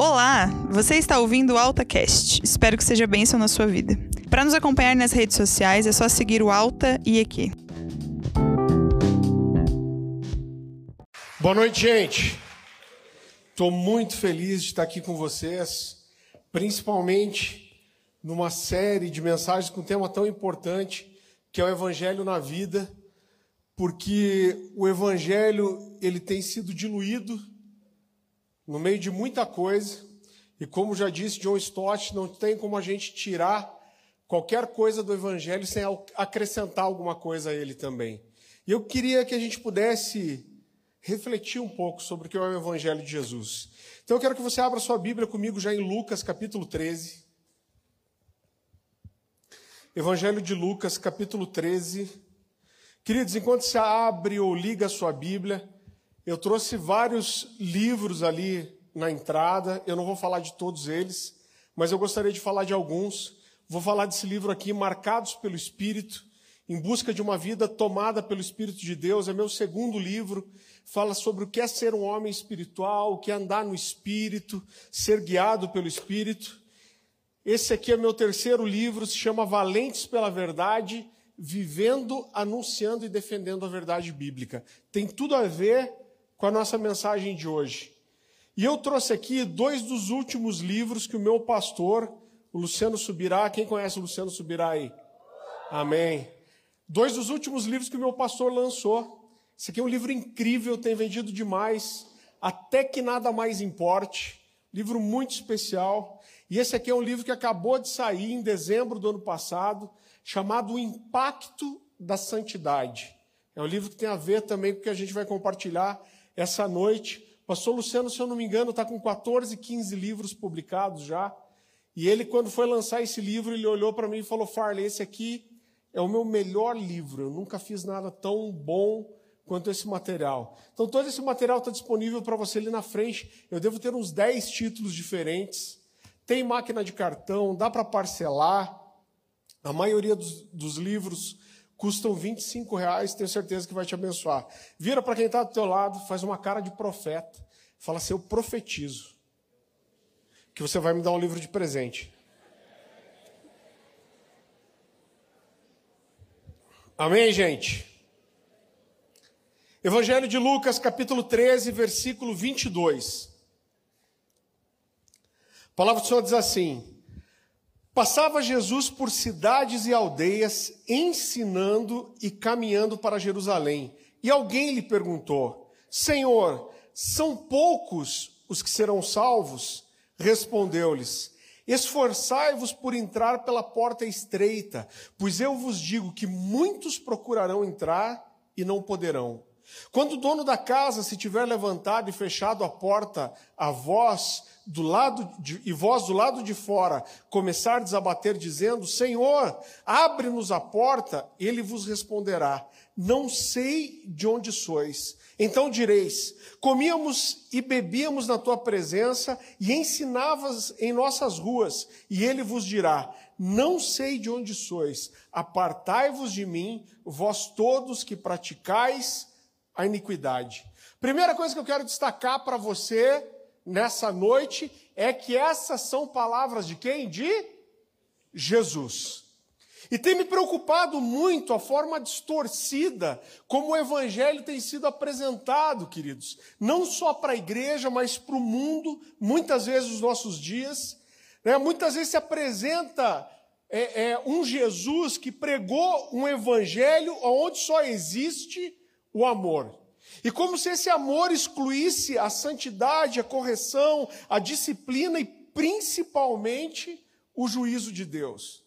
Olá, você está ouvindo o AltaCast. Espero que seja bênção na sua vida. Para nos acompanhar nas redes sociais é só seguir o Alta e EQ. Boa noite, gente. Estou muito feliz de estar aqui com vocês, principalmente numa série de mensagens com um tema tão importante que é o Evangelho na vida, porque o Evangelho ele tem sido diluído no meio de muita coisa, e como já disse John Stott, não tem como a gente tirar qualquer coisa do Evangelho sem acrescentar alguma coisa a ele também. E eu queria que a gente pudesse refletir um pouco sobre o que é o Evangelho de Jesus. Então eu quero que você abra sua Bíblia comigo já em Lucas capítulo 13. Evangelho de Lucas capítulo 13. Queridos, enquanto você abre ou liga a sua Bíblia, eu trouxe vários livros ali na entrada, eu não vou falar de todos eles, mas eu gostaria de falar de alguns. Vou falar desse livro aqui, Marcados pelo Espírito, em busca de uma vida tomada pelo Espírito de Deus. É meu segundo livro, fala sobre o que é ser um homem espiritual, o que é andar no Espírito, ser guiado pelo Espírito. Esse aqui é meu terceiro livro, se chama Valentes pela Verdade, vivendo, anunciando e defendendo a verdade bíblica. Tem tudo a ver com a nossa mensagem de hoje. E eu trouxe aqui dois dos últimos livros que o meu pastor, o Luciano Subirá, quem conhece o Luciano Subirá aí? Amém. Dois dos últimos livros que o meu pastor lançou. Esse aqui é um livro incrível, tem vendido demais, até que nada mais importe. Livro muito especial. E esse aqui é um livro que acabou de sair em dezembro do ano passado, chamado O Impacto da Santidade. É um livro que tem a ver também com o que a gente vai compartilhar essa noite. Pastor Luciano, se eu não me engano, está com 14, 15 livros publicados já. E ele, quando foi lançar esse livro, ele olhou para mim e falou: Farley, esse aqui é o meu melhor livro. Eu nunca fiz nada tão bom quanto esse material. Então, todo esse material está disponível para você ali na frente. Eu devo ter uns 10 títulos diferentes. Tem máquina de cartão, dá para parcelar. A maioria dos, dos livros custam 25 reais, tenho certeza que vai te abençoar. Vira para quem está do teu lado, faz uma cara de profeta, fala assim, eu profetizo que você vai me dar um livro de presente. Amém, gente? Evangelho de Lucas, capítulo 13, versículo 22. A palavra do Senhor diz assim: Passava Jesus por cidades e aldeias, ensinando e caminhando para Jerusalém. E alguém lhe perguntou: Senhor, são poucos os que serão salvos? Respondeu-lhes: Esforçai-vos por entrar pela porta estreita, pois eu vos digo que muitos procurarão entrar e não poderão. Quando o dono da casa se tiver levantado e fechado a porta a vós do lado de, e vós do lado de fora começardes a bater dizendo: Senhor, abre-nos a porta, ele vos responderá: Não sei de onde sois. Então direis: Comíamos e bebíamos na tua presença e ensinavas em nossas ruas, e ele vos dirá: Não sei de onde sois. Apartai-vos de mim, vós todos que praticais a iniquidade. Primeira coisa que eu quero destacar para você nessa noite é que essas são palavras de quem? De Jesus. E tem me preocupado muito a forma distorcida como o evangelho tem sido apresentado, queridos. Não só para a igreja, mas para o mundo, muitas vezes nos nossos dias. Né? Muitas vezes se apresenta é, é, um Jesus que pregou um evangelho onde só existe o amor. E como se esse amor excluísse a santidade, a correção, a disciplina e principalmente o juízo de Deus.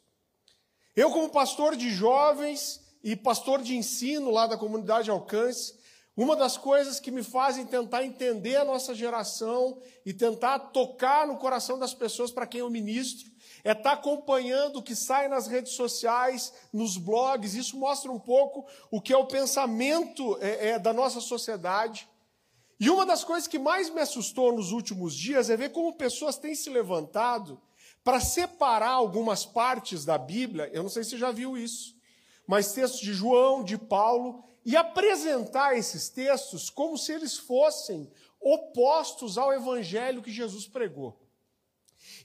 Eu, como pastor de jovens e pastor de ensino lá da comunidade Alcance, uma das coisas que me fazem tentar entender a nossa geração e tentar tocar no coração das pessoas para quem eu ministro é estar tá acompanhando o que sai nas redes sociais, nos blogs. Isso mostra um pouco o que é o pensamento é, é, da nossa sociedade. E uma das coisas que mais me assustou nos últimos dias é ver como pessoas têm se levantado para separar algumas partes da Bíblia. Eu não sei se você já viu isso, mas textos de João, de Paulo, e apresentar esses textos como se eles fossem opostos ao evangelho que Jesus pregou.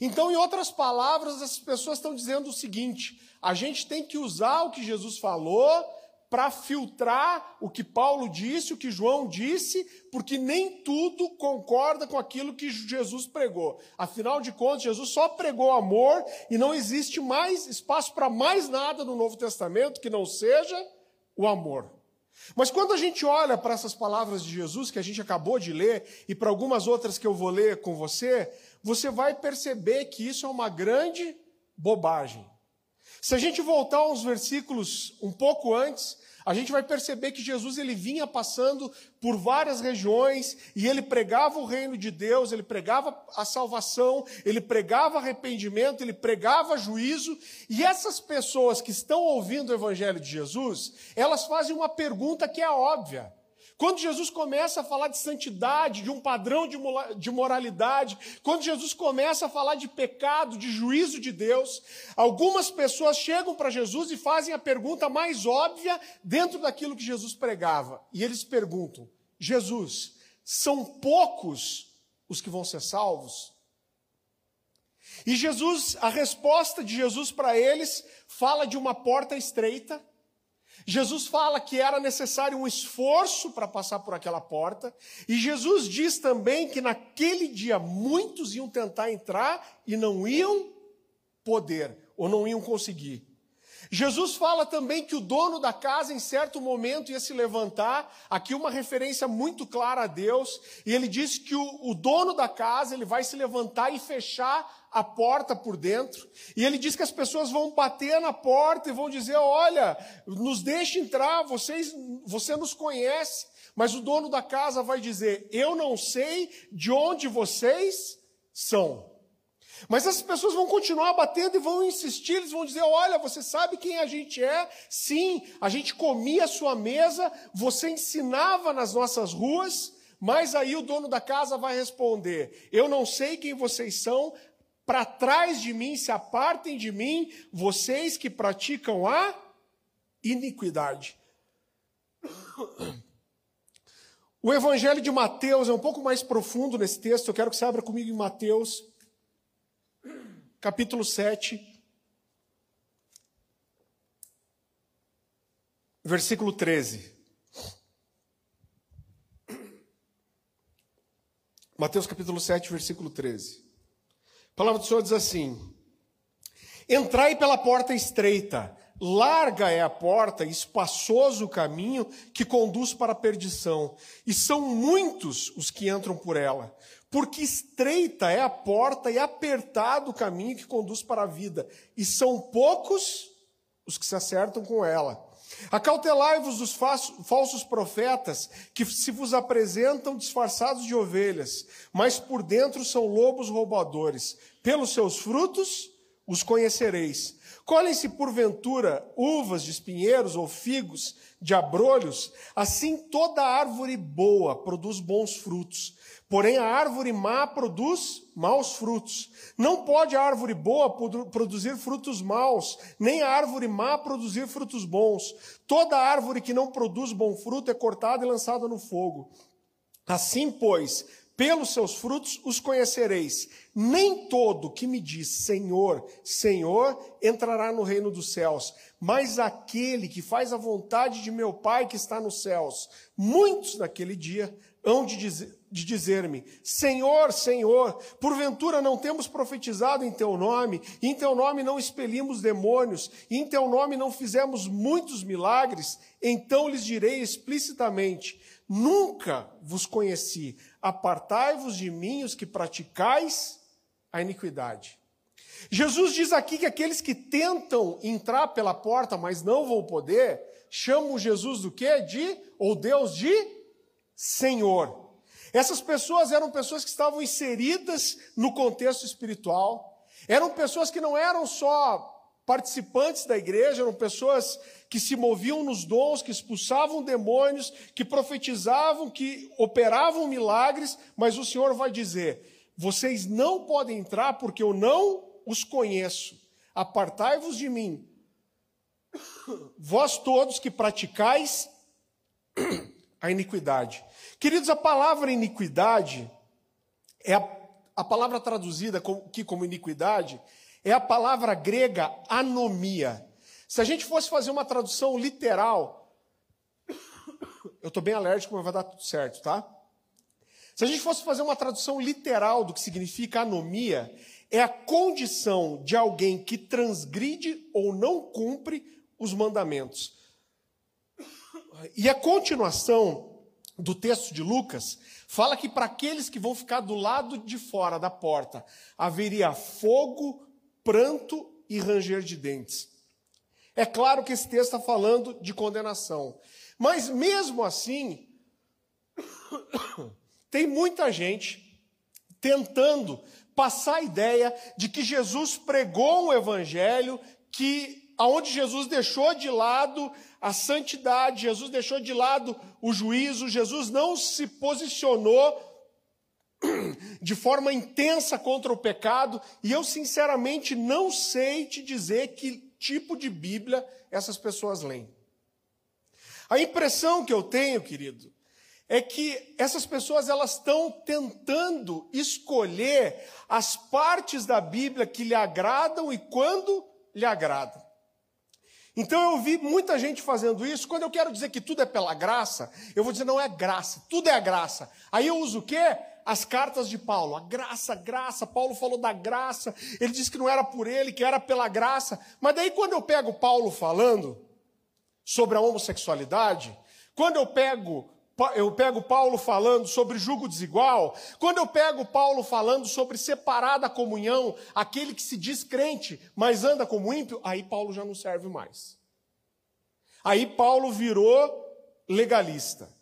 Então, em outras palavras, essas pessoas estão dizendo o seguinte: a gente tem que usar o que Jesus falou para filtrar o que Paulo disse, o que João disse, porque nem tudo concorda com aquilo que Jesus pregou. Afinal de contas, Jesus só pregou amor e não existe mais espaço para mais nada no Novo Testamento que não seja o amor. Mas quando a gente olha para essas palavras de Jesus que a gente acabou de ler e para algumas outras que eu vou ler com você, você vai perceber que isso é uma grande bobagem. Se a gente voltar uns versículos um pouco antes, a gente vai perceber que Jesus ele vinha passando por várias regiões e ele pregava o reino de Deus, ele pregava a salvação, ele pregava arrependimento, ele pregava juízo, e essas pessoas que estão ouvindo o evangelho de Jesus, elas fazem uma pergunta que é óbvia. Quando Jesus começa a falar de santidade, de um padrão de moralidade, quando Jesus começa a falar de pecado, de juízo de Deus, algumas pessoas chegam para Jesus e fazem a pergunta mais óbvia dentro daquilo que Jesus pregava. E eles perguntam: Jesus, são poucos os que vão ser salvos? E Jesus, a resposta de Jesus para eles fala de uma porta estreita Jesus fala que era necessário um esforço para passar por aquela porta, e Jesus diz também que naquele dia muitos iam tentar entrar e não iam poder, ou não iam conseguir. Jesus fala também que o dono da casa, em certo momento, ia se levantar, aqui uma referência muito clara a Deus, e ele diz que o, o dono da casa ele vai se levantar e fechar a porta por dentro, e ele diz que as pessoas vão bater na porta e vão dizer: Olha, nos deixe entrar, vocês, você nos conhece. Mas o dono da casa vai dizer: Eu não sei de onde vocês são. Mas essas pessoas vão continuar batendo e vão insistir, eles vão dizer: Olha, você sabe quem a gente é? Sim, a gente comia a sua mesa, você ensinava nas nossas ruas. Mas aí o dono da casa vai responder: Eu não sei quem vocês são, para trás de mim, se apartem de mim, vocês que praticam a iniquidade. O evangelho de Mateus é um pouco mais profundo nesse texto, eu quero que você abra comigo em Mateus, capítulo 7, versículo 13. Mateus capítulo 7, versículo 13. A palavra do Senhor diz assim: Entrai pela porta estreita, larga é a porta, espaçoso o caminho que conduz para a perdição, e são muitos os que entram por ela, porque estreita é a porta e apertado o caminho que conduz para a vida, e são poucos os que se acertam com ela. Acautelai-vos dos falsos profetas que se vos apresentam disfarçados de ovelhas, mas por dentro são lobos roubadores. Pelos seus frutos os conhecereis. Colhem-se porventura uvas de espinheiros ou figos de abrolhos, assim toda árvore boa produz bons frutos, Porém, a árvore má produz maus frutos. Não pode a árvore boa produzir frutos maus, nem a árvore má produzir frutos bons. Toda árvore que não produz bom fruto é cortada e lançada no fogo. Assim, pois, pelos seus frutos os conhecereis. Nem todo que me diz Senhor, Senhor entrará no reino dos céus, mas aquele que faz a vontade de meu Pai que está nos céus. Muitos naquele dia hão de dizer de dizer-me: Senhor, Senhor, porventura não temos profetizado em teu nome, em teu nome não expelimos demônios, em teu nome não fizemos muitos milagres? Então lhes direi explicitamente: Nunca vos conheci, apartai-vos de mim os que praticais a iniquidade. Jesus diz aqui que aqueles que tentam entrar pela porta, mas não vão poder, chamam Jesus do quê? De, ou Deus de Senhor. Essas pessoas eram pessoas que estavam inseridas no contexto espiritual, eram pessoas que não eram só participantes da igreja, eram pessoas que se moviam nos dons, que expulsavam demônios, que profetizavam, que operavam milagres, mas o Senhor vai dizer: vocês não podem entrar porque eu não os conheço. Apartai-vos de mim, vós todos que praticais a iniquidade. Queridos, a palavra iniquidade é a, a palavra traduzida aqui como iniquidade é a palavra grega anomia. Se a gente fosse fazer uma tradução literal, eu estou bem alérgico, mas vai dar tudo certo, tá? Se a gente fosse fazer uma tradução literal do que significa anomia, é a condição de alguém que transgride ou não cumpre os mandamentos. E a continuação do texto de Lucas fala que para aqueles que vão ficar do lado de fora da porta haveria fogo, pranto e ranger de dentes. É claro que esse texto está falando de condenação, mas mesmo assim, tem muita gente tentando passar a ideia de que Jesus pregou um evangelho que aonde Jesus deixou de lado a santidade, Jesus deixou de lado o juízo, Jesus não se posicionou de forma intensa contra o pecado, e eu sinceramente não sei te dizer que tipo de Bíblia essas pessoas leem. A impressão que eu tenho, querido, é que essas pessoas elas estão tentando escolher as partes da Bíblia que lhe agradam e quando lhe agradam. Então eu vi muita gente fazendo isso. Quando eu quero dizer que tudo é pela graça, eu vou dizer não é graça, tudo é a graça. Aí eu uso o quê? As cartas de Paulo. A graça, graça. Paulo falou da graça. Ele disse que não era por ele, que era pela graça. Mas daí quando eu pego Paulo falando sobre a homossexualidade, quando eu pego eu pego Paulo falando sobre julgo desigual, quando eu pego Paulo falando sobre separar da comunhão aquele que se diz crente, mas anda como ímpio, aí Paulo já não serve mais. Aí Paulo virou legalista.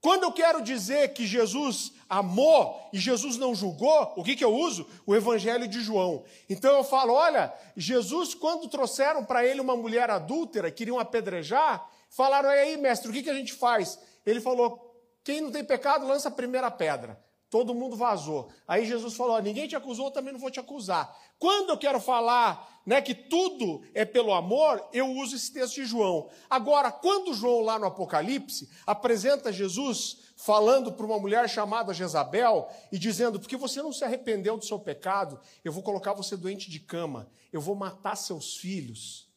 Quando eu quero dizer que Jesus amou e Jesus não julgou, o que, que eu uso? O Evangelho de João. Então eu falo: olha, Jesus, quando trouxeram para ele uma mulher adúltera, queriam apedrejar, falaram: aí, mestre, o que, que a gente faz? Ele falou: quem não tem pecado, lança a primeira pedra. Todo mundo vazou. Aí Jesus falou: ninguém te acusou, também não vou te acusar. Quando eu quero falar né, que tudo é pelo amor, eu uso esse texto de João. Agora, quando João, lá no Apocalipse, apresenta Jesus falando para uma mulher chamada Jezabel e dizendo: porque você não se arrependeu do seu pecado, eu vou colocar você doente de cama, eu vou matar seus filhos.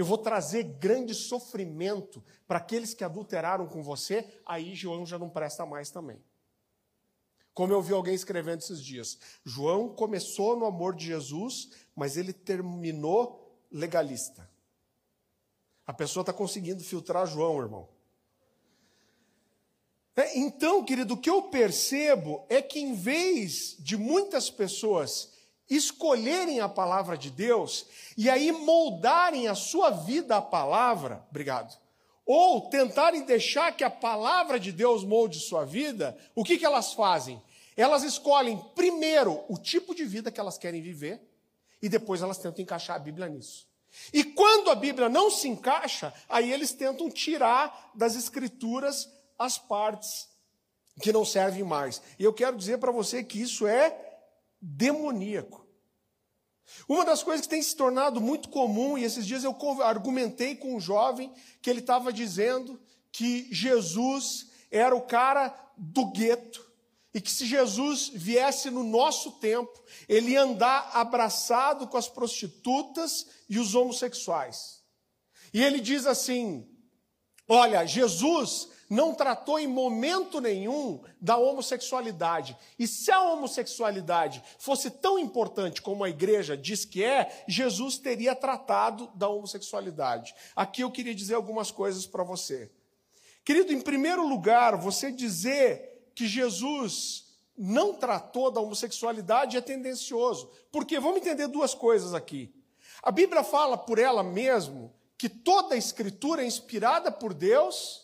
Eu vou trazer grande sofrimento para aqueles que adulteraram com você, aí João já não presta mais também. Como eu vi alguém escrevendo esses dias, João começou no amor de Jesus, mas ele terminou legalista. A pessoa está conseguindo filtrar João, irmão. É, então, querido, o que eu percebo é que em vez de muitas pessoas escolherem a palavra de Deus e aí moldarem a sua vida à palavra, obrigado, ou tentarem deixar que a palavra de Deus molde sua vida, o que, que elas fazem? Elas escolhem primeiro o tipo de vida que elas querem viver e depois elas tentam encaixar a Bíblia nisso. E quando a Bíblia não se encaixa, aí eles tentam tirar das Escrituras as partes que não servem mais. E eu quero dizer para você que isso é demoníaco. Uma das coisas que tem se tornado muito comum, e esses dias eu argumentei com um jovem que ele estava dizendo que Jesus era o cara do gueto, e que se Jesus viesse no nosso tempo, ele ia andar abraçado com as prostitutas e os homossexuais. E ele diz assim: Olha, Jesus não tratou em momento nenhum da homossexualidade. E se a homossexualidade fosse tão importante como a igreja diz que é, Jesus teria tratado da homossexualidade. Aqui eu queria dizer algumas coisas para você. Querido, em primeiro lugar, você dizer que Jesus não tratou da homossexualidade é tendencioso. Porque vamos entender duas coisas aqui. A Bíblia fala por ela mesmo que toda a escritura é inspirada por Deus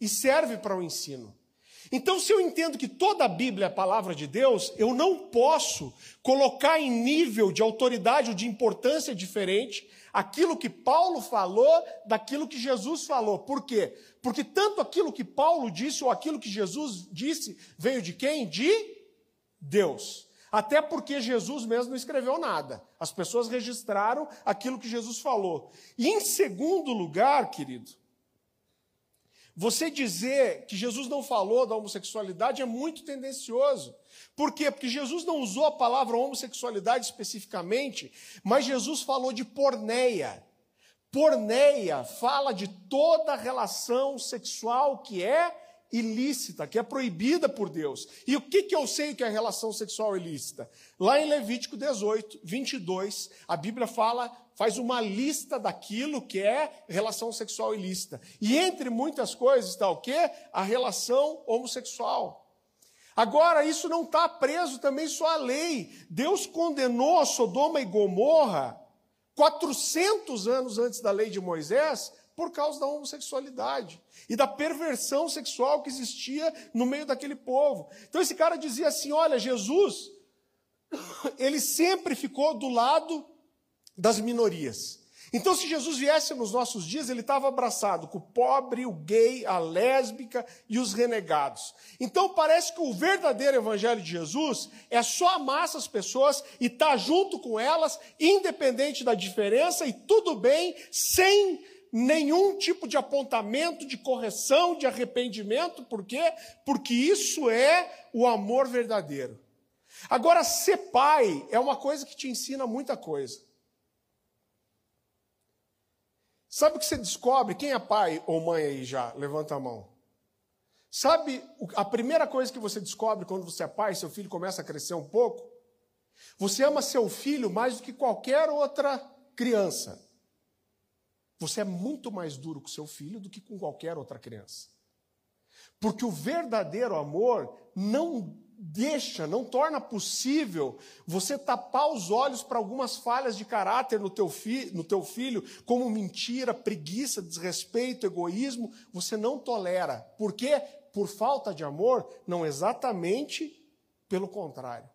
e serve para o ensino. Então, se eu entendo que toda a Bíblia é a palavra de Deus, eu não posso colocar em nível de autoridade ou de importância diferente aquilo que Paulo falou daquilo que Jesus falou. Por quê? Porque tanto aquilo que Paulo disse ou aquilo que Jesus disse veio de quem? De Deus. Até porque Jesus mesmo não escreveu nada. As pessoas registraram aquilo que Jesus falou. E em segundo lugar, querido, Você dizer que Jesus não falou da homossexualidade é muito tendencioso. Por quê? Porque Jesus não usou a palavra homossexualidade especificamente, mas Jesus falou de porneia. Porneia fala de toda relação sexual que é ilícita, que é proibida por Deus. E o que, que eu sei que é relação sexual ilícita? Lá em Levítico 18, 22, a Bíblia fala, faz uma lista daquilo que é relação sexual ilícita. E entre muitas coisas está o quê? A relação homossexual. Agora, isso não está preso também só à lei. Deus condenou a Sodoma e Gomorra 400 anos antes da lei de Moisés por causa da homossexualidade e da perversão sexual que existia no meio daquele povo. Então esse cara dizia assim: olha, Jesus, ele sempre ficou do lado das minorias. Então, se Jesus viesse nos nossos dias, ele estava abraçado com o pobre, o gay, a lésbica e os renegados. Então, parece que o verdadeiro evangelho de Jesus é só amar essas pessoas e estar tá junto com elas, independente da diferença e tudo bem, sem nenhum tipo de apontamento, de correção, de arrependimento. Por quê? Porque isso é o amor verdadeiro. Agora, ser pai é uma coisa que te ensina muita coisa. Sabe o que você descobre? Quem é pai ou mãe aí já? Levanta a mão. Sabe a primeira coisa que você descobre quando você é pai, seu filho começa a crescer um pouco? Você ama seu filho mais do que qualquer outra criança. Você é muito mais duro com seu filho do que com qualquer outra criança. Porque o verdadeiro amor não deixa, não torna possível você tapar os olhos para algumas falhas de caráter no teu, fi, no teu filho, como mentira, preguiça, desrespeito, egoísmo, você não tolera. Por quê? Por falta de amor? Não, exatamente pelo contrário.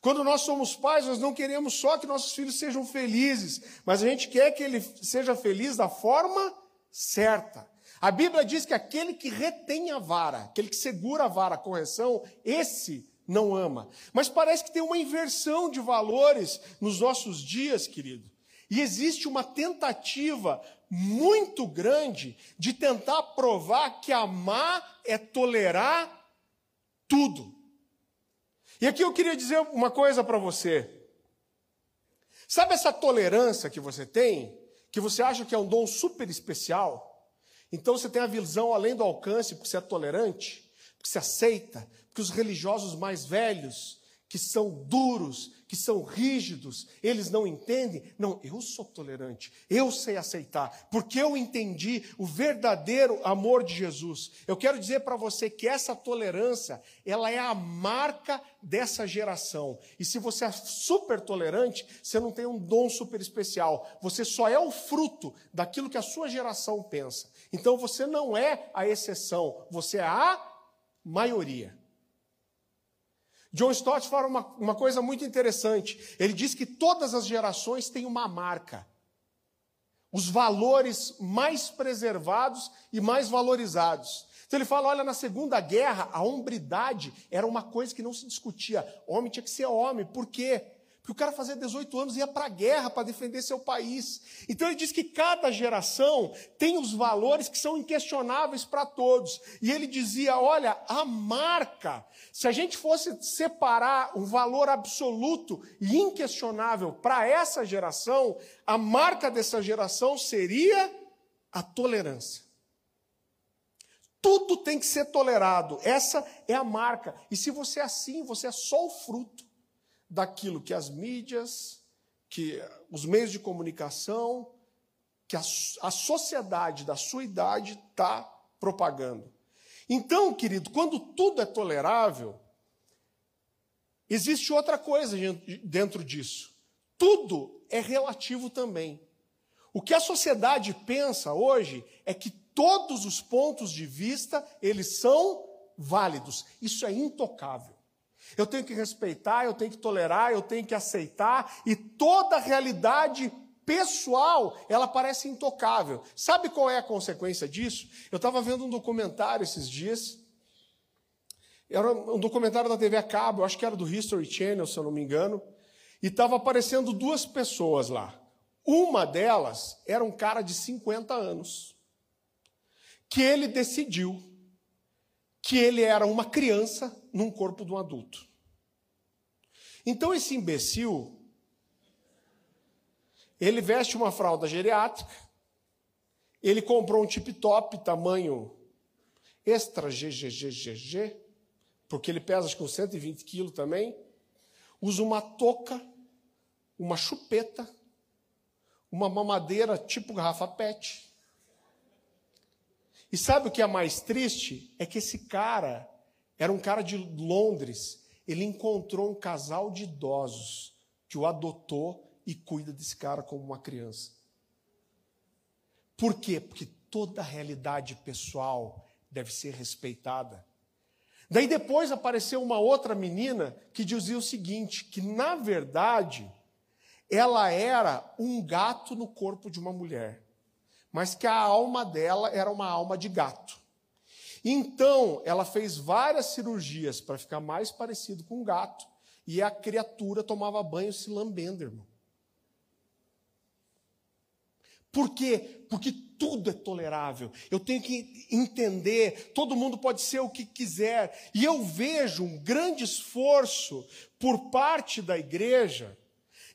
Quando nós somos pais, nós não queremos só que nossos filhos sejam felizes, mas a gente quer que ele seja feliz da forma certa. A Bíblia diz que aquele que retém a vara, aquele que segura a vara, a correção, esse não ama. Mas parece que tem uma inversão de valores nos nossos dias, querido. E existe uma tentativa muito grande de tentar provar que amar é tolerar tudo. E aqui eu queria dizer uma coisa para você. Sabe essa tolerância que você tem, que você acha que é um dom super especial? Então você tem a visão além do alcance, porque você é tolerante, porque você aceita, porque os religiosos mais velhos, que são duros, que são rígidos, eles não entendem. Não, eu sou tolerante, eu sei aceitar, porque eu entendi o verdadeiro amor de Jesus. Eu quero dizer para você que essa tolerância, ela é a marca dessa geração. E se você é super tolerante, você não tem um dom super especial. Você só é o fruto daquilo que a sua geração pensa. Então você não é a exceção, você é a maioria. John Stott fala uma, uma coisa muito interessante. Ele diz que todas as gerações têm uma marca. Os valores mais preservados e mais valorizados. Então ele fala: olha, na Segunda Guerra, a hombridade era uma coisa que não se discutia. Homem tinha que ser homem. Por quê? Porque o cara fazia 18 anos e ia para a guerra para defender seu país. Então ele diz que cada geração tem os valores que são inquestionáveis para todos. E ele dizia: olha, a marca, se a gente fosse separar um valor absoluto e inquestionável para essa geração, a marca dessa geração seria a tolerância. Tudo tem que ser tolerado. Essa é a marca. E se você é assim, você é só o fruto daquilo que as mídias, que os meios de comunicação, que a, a sociedade da sua idade está propagando. Então, querido, quando tudo é tolerável, existe outra coisa dentro disso. Tudo é relativo também. O que a sociedade pensa hoje é que todos os pontos de vista, eles são válidos. Isso é intocável. Eu tenho que respeitar, eu tenho que tolerar, eu tenho que aceitar, e toda realidade pessoal, ela parece intocável. Sabe qual é a consequência disso? Eu estava vendo um documentário esses dias. Era um documentário da TV a cabo, acho que era do History Channel, se eu não me engano. E estava aparecendo duas pessoas lá. Uma delas era um cara de 50 anos. que ele decidiu que ele era uma criança num corpo de um adulto. Então esse imbecil, ele veste uma fralda geriátrica, ele comprou um tip-top tamanho extra GGGGG, porque ele pesa acho uns 120 quilos também, usa uma touca, uma chupeta, uma mamadeira tipo garrafa PET, e sabe o que é mais triste? É que esse cara era um cara de Londres. Ele encontrou um casal de idosos que o adotou e cuida desse cara como uma criança. Por quê? Porque toda a realidade pessoal deve ser respeitada. Daí depois apareceu uma outra menina que dizia o seguinte: que na verdade ela era um gato no corpo de uma mulher mas que a alma dela era uma alma de gato. Então, ela fez várias cirurgias para ficar mais parecido com um gato, e a criatura tomava banho se lambendo, irmão. Por quê? Porque tudo é tolerável. Eu tenho que entender, todo mundo pode ser o que quiser. E eu vejo um grande esforço por parte da igreja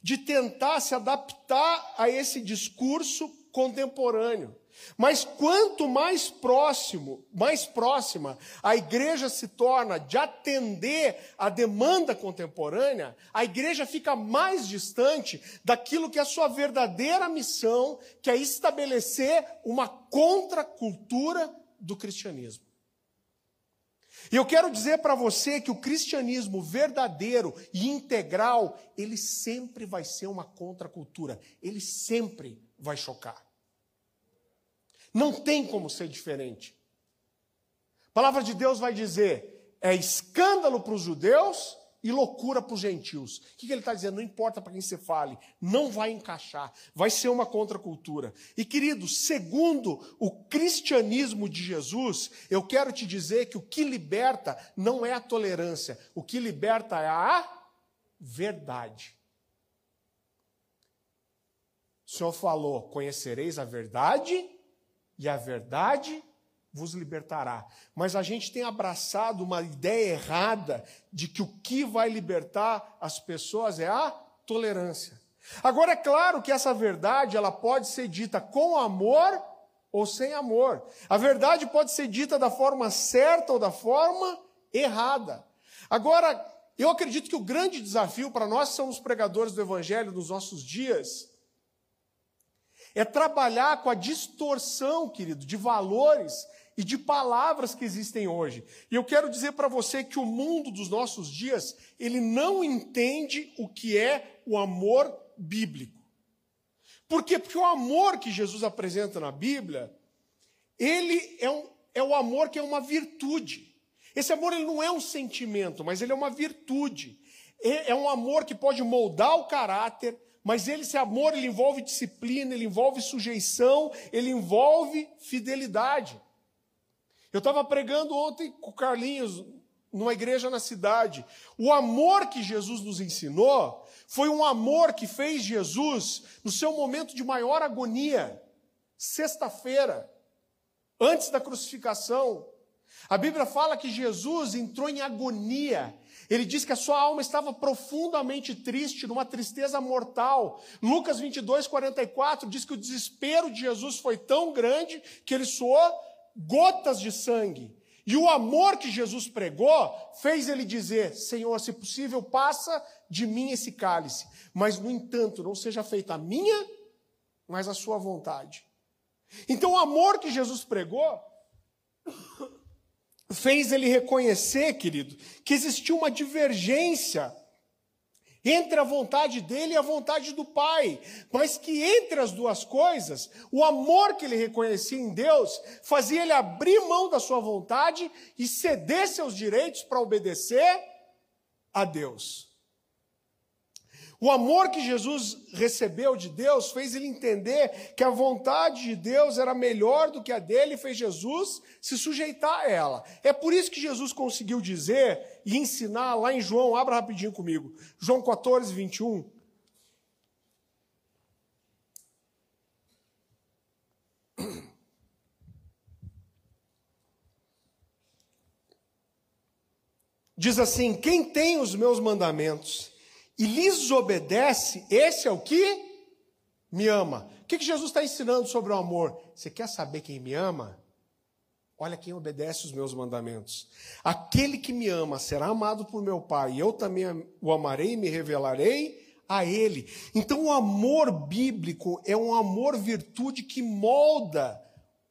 de tentar se adaptar a esse discurso contemporâneo. Mas quanto mais próximo, mais próxima a igreja se torna de atender a demanda contemporânea, a igreja fica mais distante daquilo que é a sua verdadeira missão, que é estabelecer uma contracultura do cristianismo. E eu quero dizer para você que o cristianismo verdadeiro e integral, ele sempre vai ser uma contracultura, ele sempre vai chocar. Não tem como ser diferente. A palavra de Deus vai dizer: é escândalo para os judeus e loucura para os gentios. O que ele está dizendo? Não importa para quem você fale, não vai encaixar, vai ser uma contracultura. E querido, segundo o cristianismo de Jesus, eu quero te dizer que o que liberta não é a tolerância, o que liberta é a verdade. O Senhor falou: conhecereis a verdade e a verdade vos libertará. Mas a gente tem abraçado uma ideia errada de que o que vai libertar as pessoas é a tolerância. Agora é claro que essa verdade ela pode ser dita com amor ou sem amor. A verdade pode ser dita da forma certa ou da forma errada. Agora, eu acredito que o grande desafio para nós que somos pregadores do evangelho nos nossos dias é trabalhar com a distorção, querido, de valores e de palavras que existem hoje. E eu quero dizer para você que o mundo dos nossos dias, ele não entende o que é o amor bíblico. Por quê? Porque o amor que Jesus apresenta na Bíblia, ele é, um, é o amor que é uma virtude. Esse amor ele não é um sentimento, mas ele é uma virtude. É, é um amor que pode moldar o caráter, mas ele, esse amor, ele envolve disciplina, ele envolve sujeição, ele envolve fidelidade. Eu estava pregando ontem com o Carlinhos, numa igreja na cidade. O amor que Jesus nos ensinou foi um amor que fez Jesus, no seu momento de maior agonia, sexta-feira, antes da crucificação. A Bíblia fala que Jesus entrou em agonia, ele diz que a sua alma estava profundamente triste, numa tristeza mortal. Lucas 22, 44 diz que o desespero de Jesus foi tão grande que ele suou gotas de sangue. E o amor que Jesus pregou fez ele dizer: Senhor, se possível, passa de mim esse cálice. Mas, no entanto, não seja feita a minha, mas a sua vontade. Então, o amor que Jesus pregou fez ele reconhecer, querido, que existia uma divergência entre a vontade dele e a vontade do Pai, mas que entre as duas coisas, o amor que ele reconhecia em Deus fazia ele abrir mão da sua vontade e ceder seus direitos para obedecer a Deus. O amor que Jesus recebeu de Deus fez ele entender que a vontade de Deus era melhor do que a dele e fez Jesus se sujeitar a ela. É por isso que Jesus conseguiu dizer e ensinar lá em João, abra rapidinho comigo, João 14, 21. Diz assim: Quem tem os meus mandamentos e lhes obedece, esse é o que me ama. O que, que Jesus está ensinando sobre o amor? Você quer saber quem me ama? Olha quem obedece os meus mandamentos. Aquele que me ama será amado por meu Pai, e eu também o amarei e me revelarei a Ele. Então, o amor bíblico é um amor virtude que molda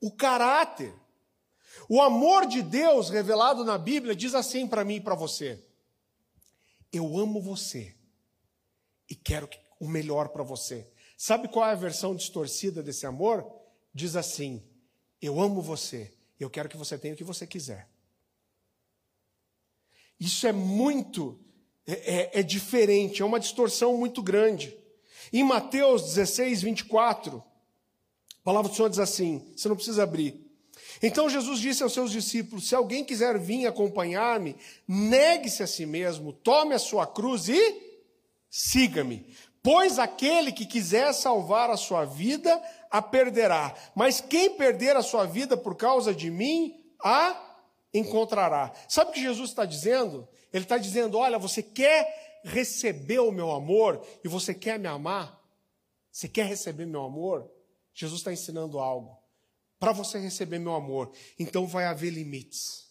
o caráter. O amor de Deus revelado na Bíblia diz assim para mim e para você: Eu amo você e quero o melhor para você. Sabe qual é a versão distorcida desse amor? Diz assim: Eu amo você, eu quero que você tenha o que você quiser. Isso é muito, é, é, é diferente, é uma distorção muito grande. Em Mateus 16, 24, a palavra do Senhor diz assim: você não precisa abrir. Então Jesus disse aos seus discípulos: Se alguém quiser vir acompanhar-me, negue-se a si mesmo, tome a sua cruz e siga-me. Pois aquele que quiser salvar a sua vida, a perderá. Mas quem perder a sua vida por causa de mim, a encontrará. Sabe o que Jesus está dizendo? Ele está dizendo: olha, você quer receber o meu amor e você quer me amar? Você quer receber meu amor? Jesus está ensinando algo. Para você receber meu amor, então vai haver limites.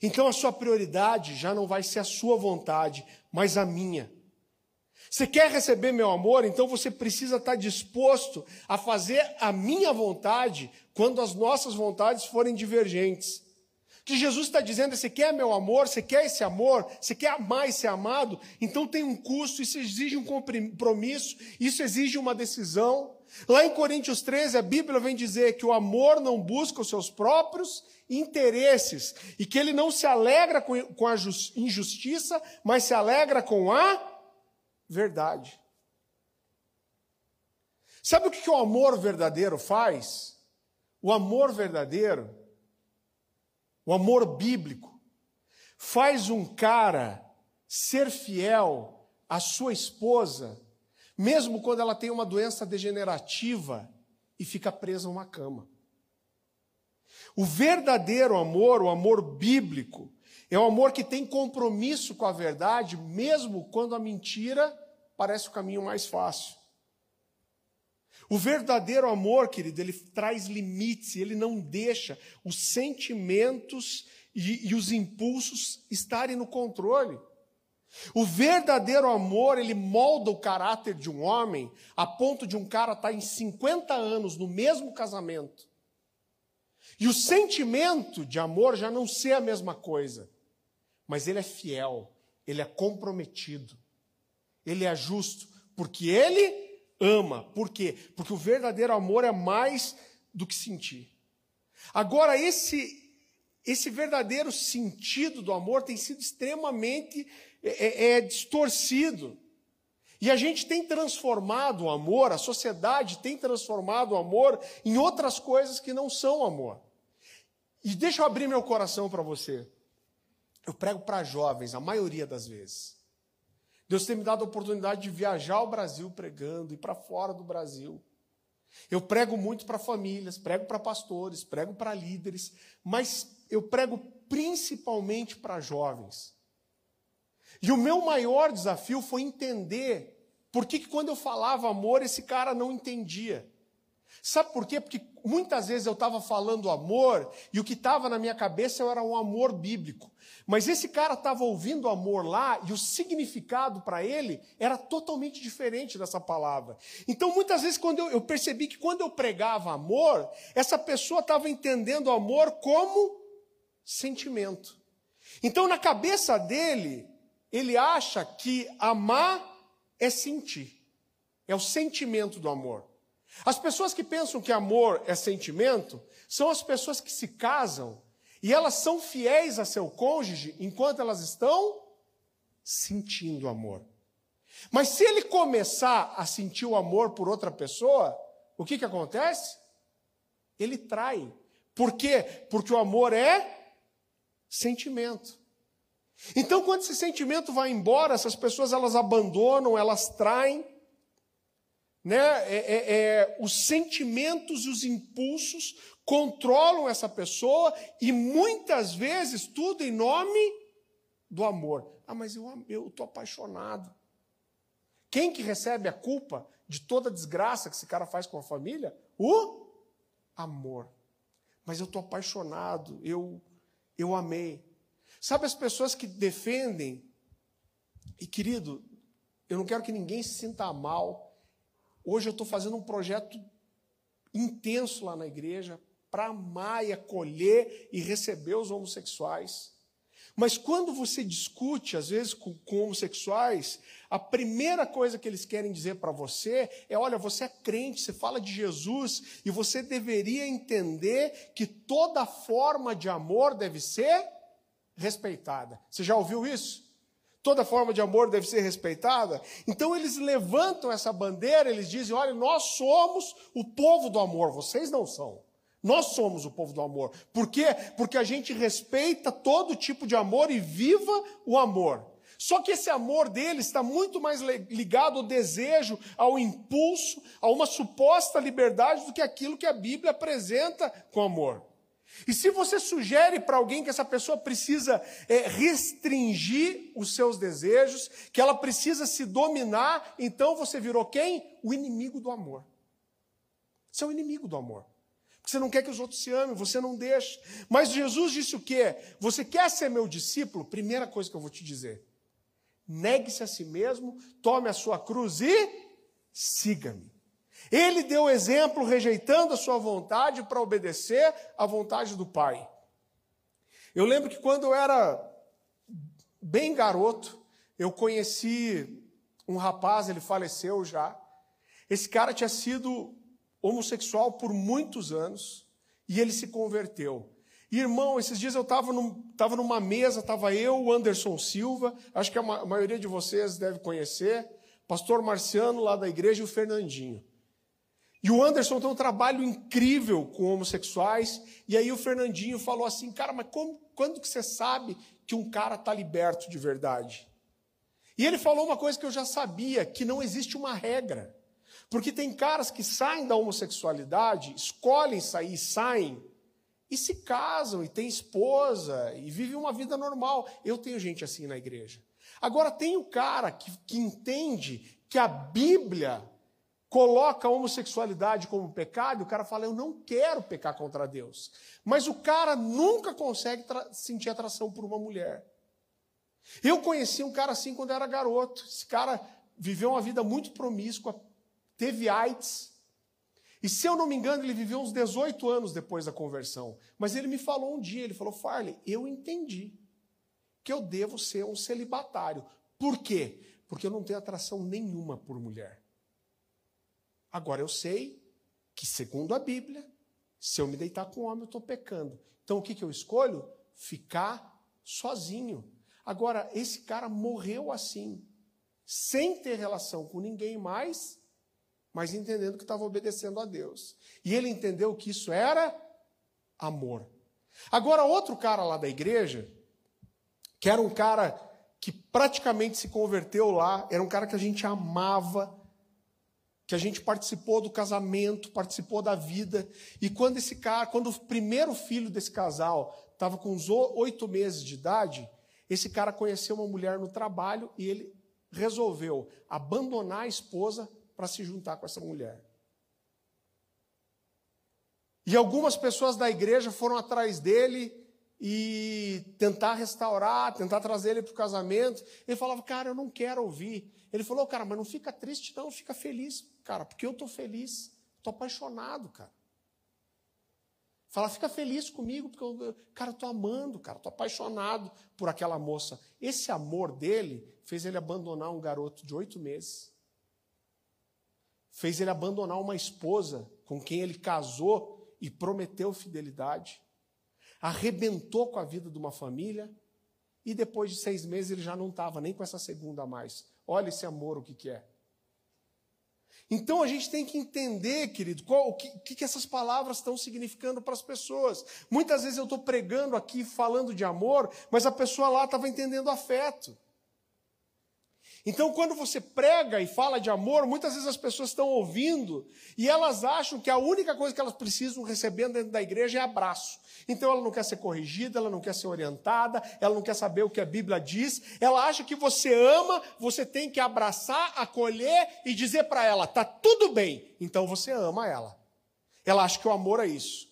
Então a sua prioridade já não vai ser a sua vontade, mas a minha. Você quer receber meu amor? Então você precisa estar disposto a fazer a minha vontade quando as nossas vontades forem divergentes. O que Jesus está dizendo é: você quer meu amor, você quer esse amor, você quer amar e ser amado, então tem um custo, isso exige um compromisso, isso exige uma decisão. Lá em Coríntios 13, a Bíblia vem dizer que o amor não busca os seus próprios interesses e que ele não se alegra com a injustiça, mas se alegra com a verdade. Sabe o que o amor verdadeiro faz? O amor verdadeiro, o amor bíblico, faz um cara ser fiel à sua esposa, mesmo quando ela tem uma doença degenerativa e fica presa a uma cama. O verdadeiro amor, o amor bíblico, é um amor que tem compromisso com a verdade, mesmo quando a mentira parece o caminho mais fácil. O verdadeiro amor, querido, ele traz limites, ele não deixa os sentimentos e, e os impulsos estarem no controle. O verdadeiro amor, ele molda o caráter de um homem a ponto de um cara estar em 50 anos no mesmo casamento. E o sentimento de amor já não ser a mesma coisa mas ele é fiel, ele é comprometido, ele é justo, porque ele ama. Por quê? Porque o verdadeiro amor é mais do que sentir. Agora, esse, esse verdadeiro sentido do amor tem sido extremamente é, é, é distorcido. E a gente tem transformado o amor, a sociedade tem transformado o amor em outras coisas que não são amor. E deixa eu abrir meu coração para você. Eu prego para jovens, a maioria das vezes. Deus tem me dado a oportunidade de viajar ao Brasil pregando e para fora do Brasil. Eu prego muito para famílias, prego para pastores, prego para líderes, mas eu prego principalmente para jovens. E o meu maior desafio foi entender por que, que quando eu falava amor, esse cara não entendia. Sabe por quê? Porque muitas vezes eu estava falando amor e o que estava na minha cabeça era um amor bíblico. Mas esse cara estava ouvindo amor lá e o significado para ele era totalmente diferente dessa palavra. Então, muitas vezes, quando eu, eu percebi que quando eu pregava amor, essa pessoa estava entendendo amor como sentimento. Então, na cabeça dele, ele acha que amar é sentir, é o sentimento do amor. As pessoas que pensam que amor é sentimento são as pessoas que se casam e elas são fiéis a seu cônjuge enquanto elas estão sentindo amor. Mas se ele começar a sentir o amor por outra pessoa, o que, que acontece? Ele trai. Por quê? Porque o amor é sentimento. Então, quando esse sentimento vai embora, essas pessoas elas abandonam, elas traem né, é, é, é, os sentimentos e os impulsos controlam essa pessoa e muitas vezes tudo em nome do amor. Ah, mas eu estou apaixonado. Quem que recebe a culpa de toda a desgraça que esse cara faz com a família? O amor. Mas eu estou apaixonado, eu, eu amei. Sabe as pessoas que defendem, e querido, eu não quero que ninguém se sinta mal. Hoje eu estou fazendo um projeto intenso lá na igreja para amar e acolher e receber os homossexuais. Mas quando você discute, às vezes, com, com homossexuais, a primeira coisa que eles querem dizer para você é: olha, você é crente, você fala de Jesus, e você deveria entender que toda forma de amor deve ser respeitada. Você já ouviu isso? Toda forma de amor deve ser respeitada. Então eles levantam essa bandeira, eles dizem: olha, nós somos o povo do amor, vocês não são. Nós somos o povo do amor. Por quê? Porque a gente respeita todo tipo de amor e viva o amor. Só que esse amor dele está muito mais ligado ao desejo, ao impulso, a uma suposta liberdade do que aquilo que a Bíblia apresenta com amor. E se você sugere para alguém que essa pessoa precisa é, restringir os seus desejos, que ela precisa se dominar, então você virou quem? O inimigo do amor. Você é o inimigo do amor. Você não quer que os outros se amem, você não deixa. Mas Jesus disse o quê? Você quer ser meu discípulo? Primeira coisa que eu vou te dizer: negue-se a si mesmo, tome a sua cruz e siga-me. Ele deu exemplo rejeitando a sua vontade para obedecer à vontade do Pai. Eu lembro que quando eu era bem garoto, eu conheci um rapaz, ele faleceu já. Esse cara tinha sido homossexual por muitos anos e ele se converteu. Irmão, esses dias eu estava num, numa mesa, estava eu, o Anderson Silva, acho que a, ma a maioria de vocês deve conhecer, pastor Marciano lá da igreja e o Fernandinho. E o Anderson tem um trabalho incrível com homossexuais, e aí o Fernandinho falou assim, cara, mas como, quando que você sabe que um cara está liberto de verdade? E ele falou uma coisa que eu já sabia, que não existe uma regra. Porque tem caras que saem da homossexualidade, escolhem sair saem, e se casam, e têm esposa, e vivem uma vida normal. Eu tenho gente assim na igreja. Agora, tem o cara que, que entende que a Bíblia coloca a homossexualidade como pecado, o cara fala, eu não quero pecar contra Deus. Mas o cara nunca consegue sentir atração por uma mulher. Eu conheci um cara assim quando era garoto. Esse cara viveu uma vida muito promíscua, teve AIDS. E se eu não me engano, ele viveu uns 18 anos depois da conversão. Mas ele me falou um dia, ele falou, Farley, eu entendi que eu devo ser um celibatário. Por quê? Porque eu não tenho atração nenhuma por mulher. Agora eu sei que, segundo a Bíblia, se eu me deitar com um homem, eu estou pecando. Então o que, que eu escolho? Ficar sozinho. Agora, esse cara morreu assim, sem ter relação com ninguém mais mas entendendo que estava obedecendo a Deus. E ele entendeu que isso era amor. Agora, outro cara lá da igreja, que era um cara que praticamente se converteu lá, era um cara que a gente amava, que a gente participou do casamento, participou da vida. E quando esse cara, quando o primeiro filho desse casal estava com uns oito meses de idade, esse cara conheceu uma mulher no trabalho e ele resolveu abandonar a esposa para se juntar com essa mulher. E algumas pessoas da igreja foram atrás dele e tentar restaurar, tentar trazer ele para o casamento. Ele falava, cara, eu não quero ouvir. Ele falou, cara, mas não fica triste, não, fica feliz, cara, porque eu estou feliz, estou apaixonado, cara. Fala, fica feliz comigo, porque eu, cara, estou amando, cara, estou apaixonado por aquela moça. Esse amor dele fez ele abandonar um garoto de oito meses fez ele abandonar uma esposa com quem ele casou e prometeu fidelidade, arrebentou com a vida de uma família e depois de seis meses ele já não estava nem com essa segunda mais. Olha esse amor, o que, que é. Então a gente tem que entender, querido, qual, o que, que essas palavras estão significando para as pessoas. Muitas vezes eu estou pregando aqui, falando de amor, mas a pessoa lá estava entendendo afeto. Então, quando você prega e fala de amor, muitas vezes as pessoas estão ouvindo e elas acham que a única coisa que elas precisam receber dentro da igreja é abraço. Então, ela não quer ser corrigida, ela não quer ser orientada, ela não quer saber o que a Bíblia diz. Ela acha que você ama, você tem que abraçar, acolher e dizer para ela: tá tudo bem. Então, você ama ela. Ela acha que o amor é isso.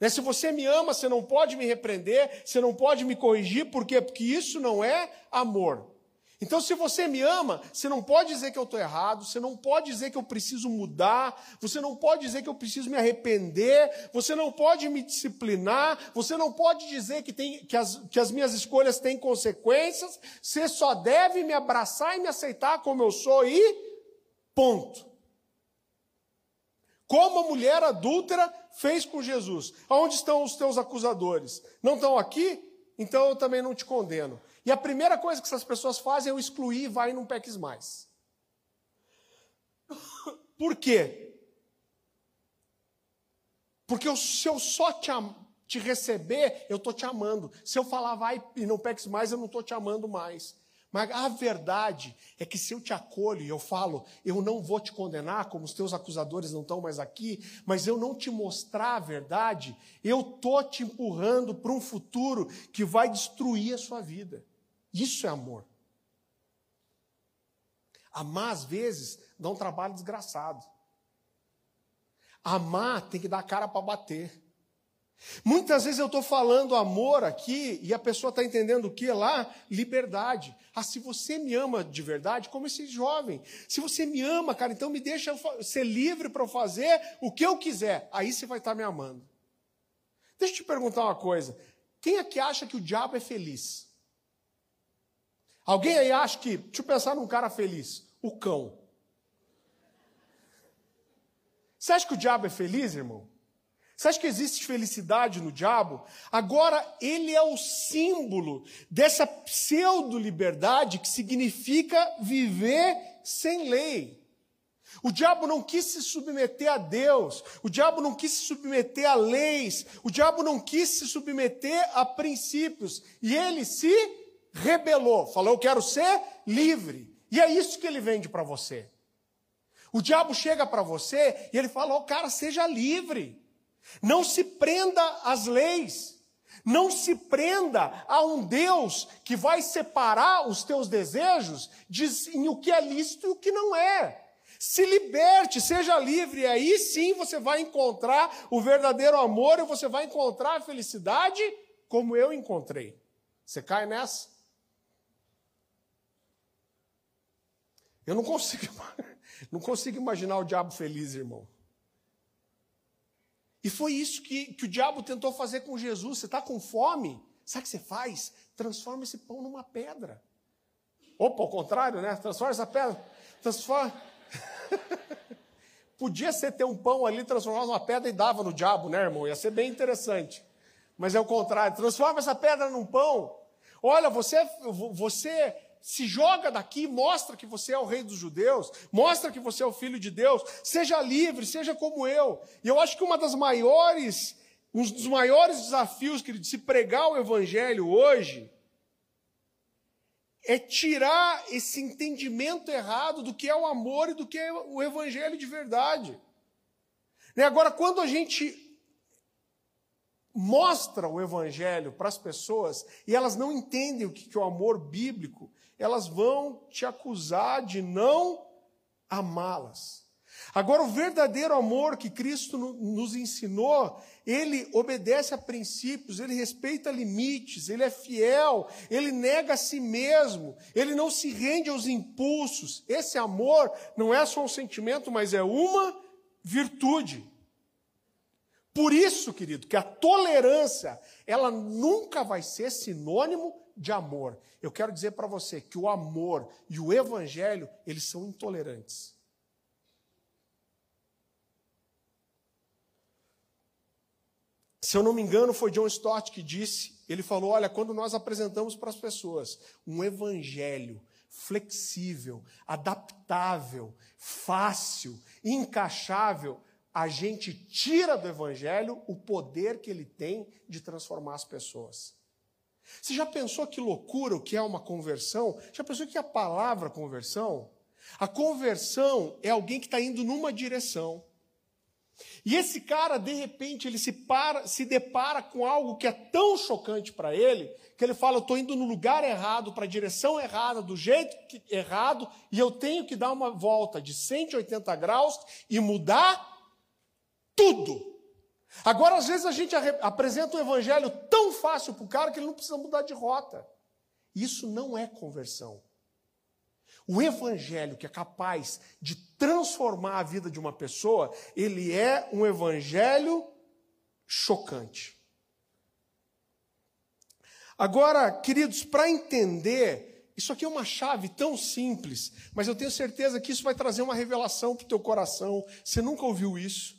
Né? Se você me ama, você não pode me repreender, você não pode me corrigir, por quê? Porque isso não é amor. Então, se você me ama, você não pode dizer que eu estou errado, você não pode dizer que eu preciso mudar, você não pode dizer que eu preciso me arrepender, você não pode me disciplinar, você não pode dizer que, tem, que, as, que as minhas escolhas têm consequências, você só deve me abraçar e me aceitar como eu sou e ponto. Como a mulher adúltera fez com Jesus. Onde estão os teus acusadores? Não estão aqui? Então eu também não te condeno. E a primeira coisa que essas pessoas fazem é eu excluir e vai e não peques mais. Por quê? Porque se eu só te, te receber, eu estou te amando. Se eu falar vai e não peques mais, eu não estou te amando mais. Mas a verdade é que se eu te acolho e eu falo, eu não vou te condenar, como os teus acusadores não estão mais aqui, mas eu não te mostrar a verdade, eu estou te empurrando para um futuro que vai destruir a sua vida. Isso é amor. Amar, às vezes, dá um trabalho desgraçado. Amar tem que dar cara para bater. Muitas vezes eu estou falando amor aqui e a pessoa está entendendo o que lá? Liberdade. Ah, se você me ama de verdade, como esse jovem. Se você me ama, cara, então me deixa ser livre para eu fazer o que eu quiser. Aí você vai estar tá me amando. Deixa eu te perguntar uma coisa. Quem aqui acha que o diabo é feliz? Alguém aí acha que, deixa eu pensar num cara feliz, o cão. Você acha que o diabo é feliz, irmão? Você acha que existe felicidade no diabo? Agora, ele é o símbolo dessa pseudo-liberdade que significa viver sem lei. O diabo não quis se submeter a Deus, o diabo não quis se submeter a leis, o diabo não quis se submeter a princípios, e ele se rebelou, falou: Eu quero ser livre. E é isso que ele vende para você. O diabo chega para você e ele fala: oh, cara, seja livre. Não se prenda às leis. Não se prenda a um Deus que vai separar os teus desejos de, em o que é lícito e o que não é. Se liberte, seja livre, aí sim você vai encontrar o verdadeiro amor e você vai encontrar a felicidade como eu encontrei. Você cai nessa? Eu não consigo, não consigo imaginar o diabo feliz, irmão. E foi isso que, que o diabo tentou fazer com Jesus. Você está com fome? Sabe o que você faz? Transforma esse pão numa pedra. Opa, ao contrário, né? Transforma essa pedra. Transforma. Podia ser ter um pão ali, transformar numa pedra e dava no diabo, né, irmão? Ia ser bem interessante. Mas é o contrário. Transforma essa pedra num pão. Olha, você, você se joga daqui, mostra que você é o rei dos judeus, mostra que você é o filho de Deus, seja livre, seja como eu. E eu acho que uma das maiores, um dos maiores desafios que de se pregar o evangelho hoje é tirar esse entendimento errado do que é o amor e do que é o evangelho de verdade. E agora, quando a gente mostra o evangelho para as pessoas e elas não entendem o que é o amor bíblico, elas vão te acusar de não amá-las. Agora, o verdadeiro amor que Cristo nos ensinou, ele obedece a princípios, ele respeita limites, ele é fiel, ele nega a si mesmo, ele não se rende aos impulsos. Esse amor não é só um sentimento, mas é uma virtude. Por isso, querido, que a tolerância, ela nunca vai ser sinônimo de amor. Eu quero dizer para você que o amor e o evangelho, eles são intolerantes. Se eu não me engano, foi John Stott que disse, ele falou: "Olha, quando nós apresentamos para as pessoas um evangelho flexível, adaptável, fácil, encaixável, a gente tira do evangelho o poder que ele tem de transformar as pessoas. Você já pensou que loucura o que é uma conversão? Já pensou que a palavra conversão? A conversão é alguém que está indo numa direção. E esse cara, de repente, ele se, para, se depara com algo que é tão chocante para ele, que ele fala: Eu estou indo no lugar errado, para a direção errada, do jeito que, errado, e eu tenho que dar uma volta de 180 graus e mudar tudo. Agora, às vezes, a gente apresenta o evangelho tão fácil para o cara que ele não precisa mudar de rota. Isso não é conversão. O evangelho que é capaz de transformar a vida de uma pessoa, ele é um evangelho chocante. Agora, queridos, para entender, isso aqui é uma chave tão simples, mas eu tenho certeza que isso vai trazer uma revelação para o teu coração. Você nunca ouviu isso?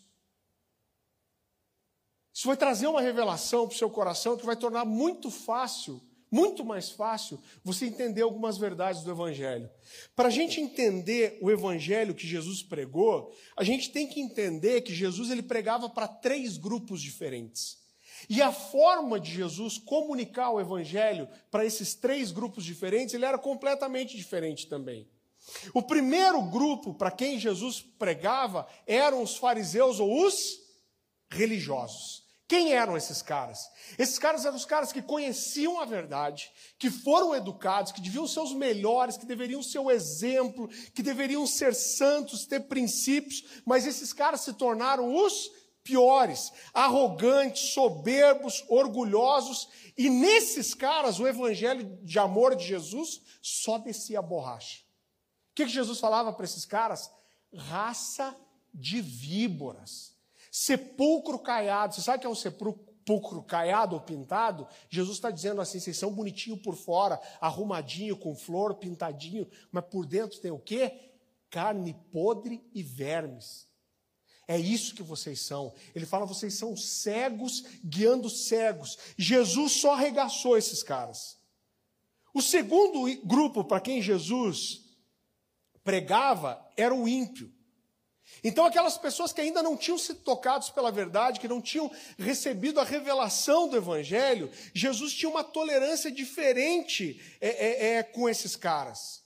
Isso vai trazer uma revelação para o seu coração que vai tornar muito fácil muito mais fácil você entender algumas verdades do Evangelho. Para a gente entender o Evangelho que Jesus pregou, a gente tem que entender que Jesus ele pregava para três grupos diferentes. E a forma de Jesus comunicar o Evangelho para esses três grupos diferentes, ele era completamente diferente também. O primeiro grupo para quem Jesus pregava eram os fariseus ou os religiosos. Quem eram esses caras? Esses caras eram os caras que conheciam a verdade, que foram educados, que deviam ser os melhores, que deveriam ser o exemplo, que deveriam ser santos, ter princípios, mas esses caras se tornaram os piores, arrogantes, soberbos, orgulhosos, e nesses caras o evangelho de amor de Jesus só descia a borracha. O que, que Jesus falava para esses caras? Raça de víboras. Sepulcro caiado. Você sabe o que é um sepulcro caiado ou pintado? Jesus está dizendo assim: vocês são bonitinhos por fora, arrumadinho, com flor, pintadinho, mas por dentro tem o quê? Carne podre e vermes. É isso que vocês são. Ele fala: vocês são cegos guiando cegos. Jesus só arregaçou esses caras. O segundo grupo para quem Jesus pregava era o ímpio. Então, aquelas pessoas que ainda não tinham sido tocados pela verdade, que não tinham recebido a revelação do Evangelho, Jesus tinha uma tolerância diferente é, é, é, com esses caras.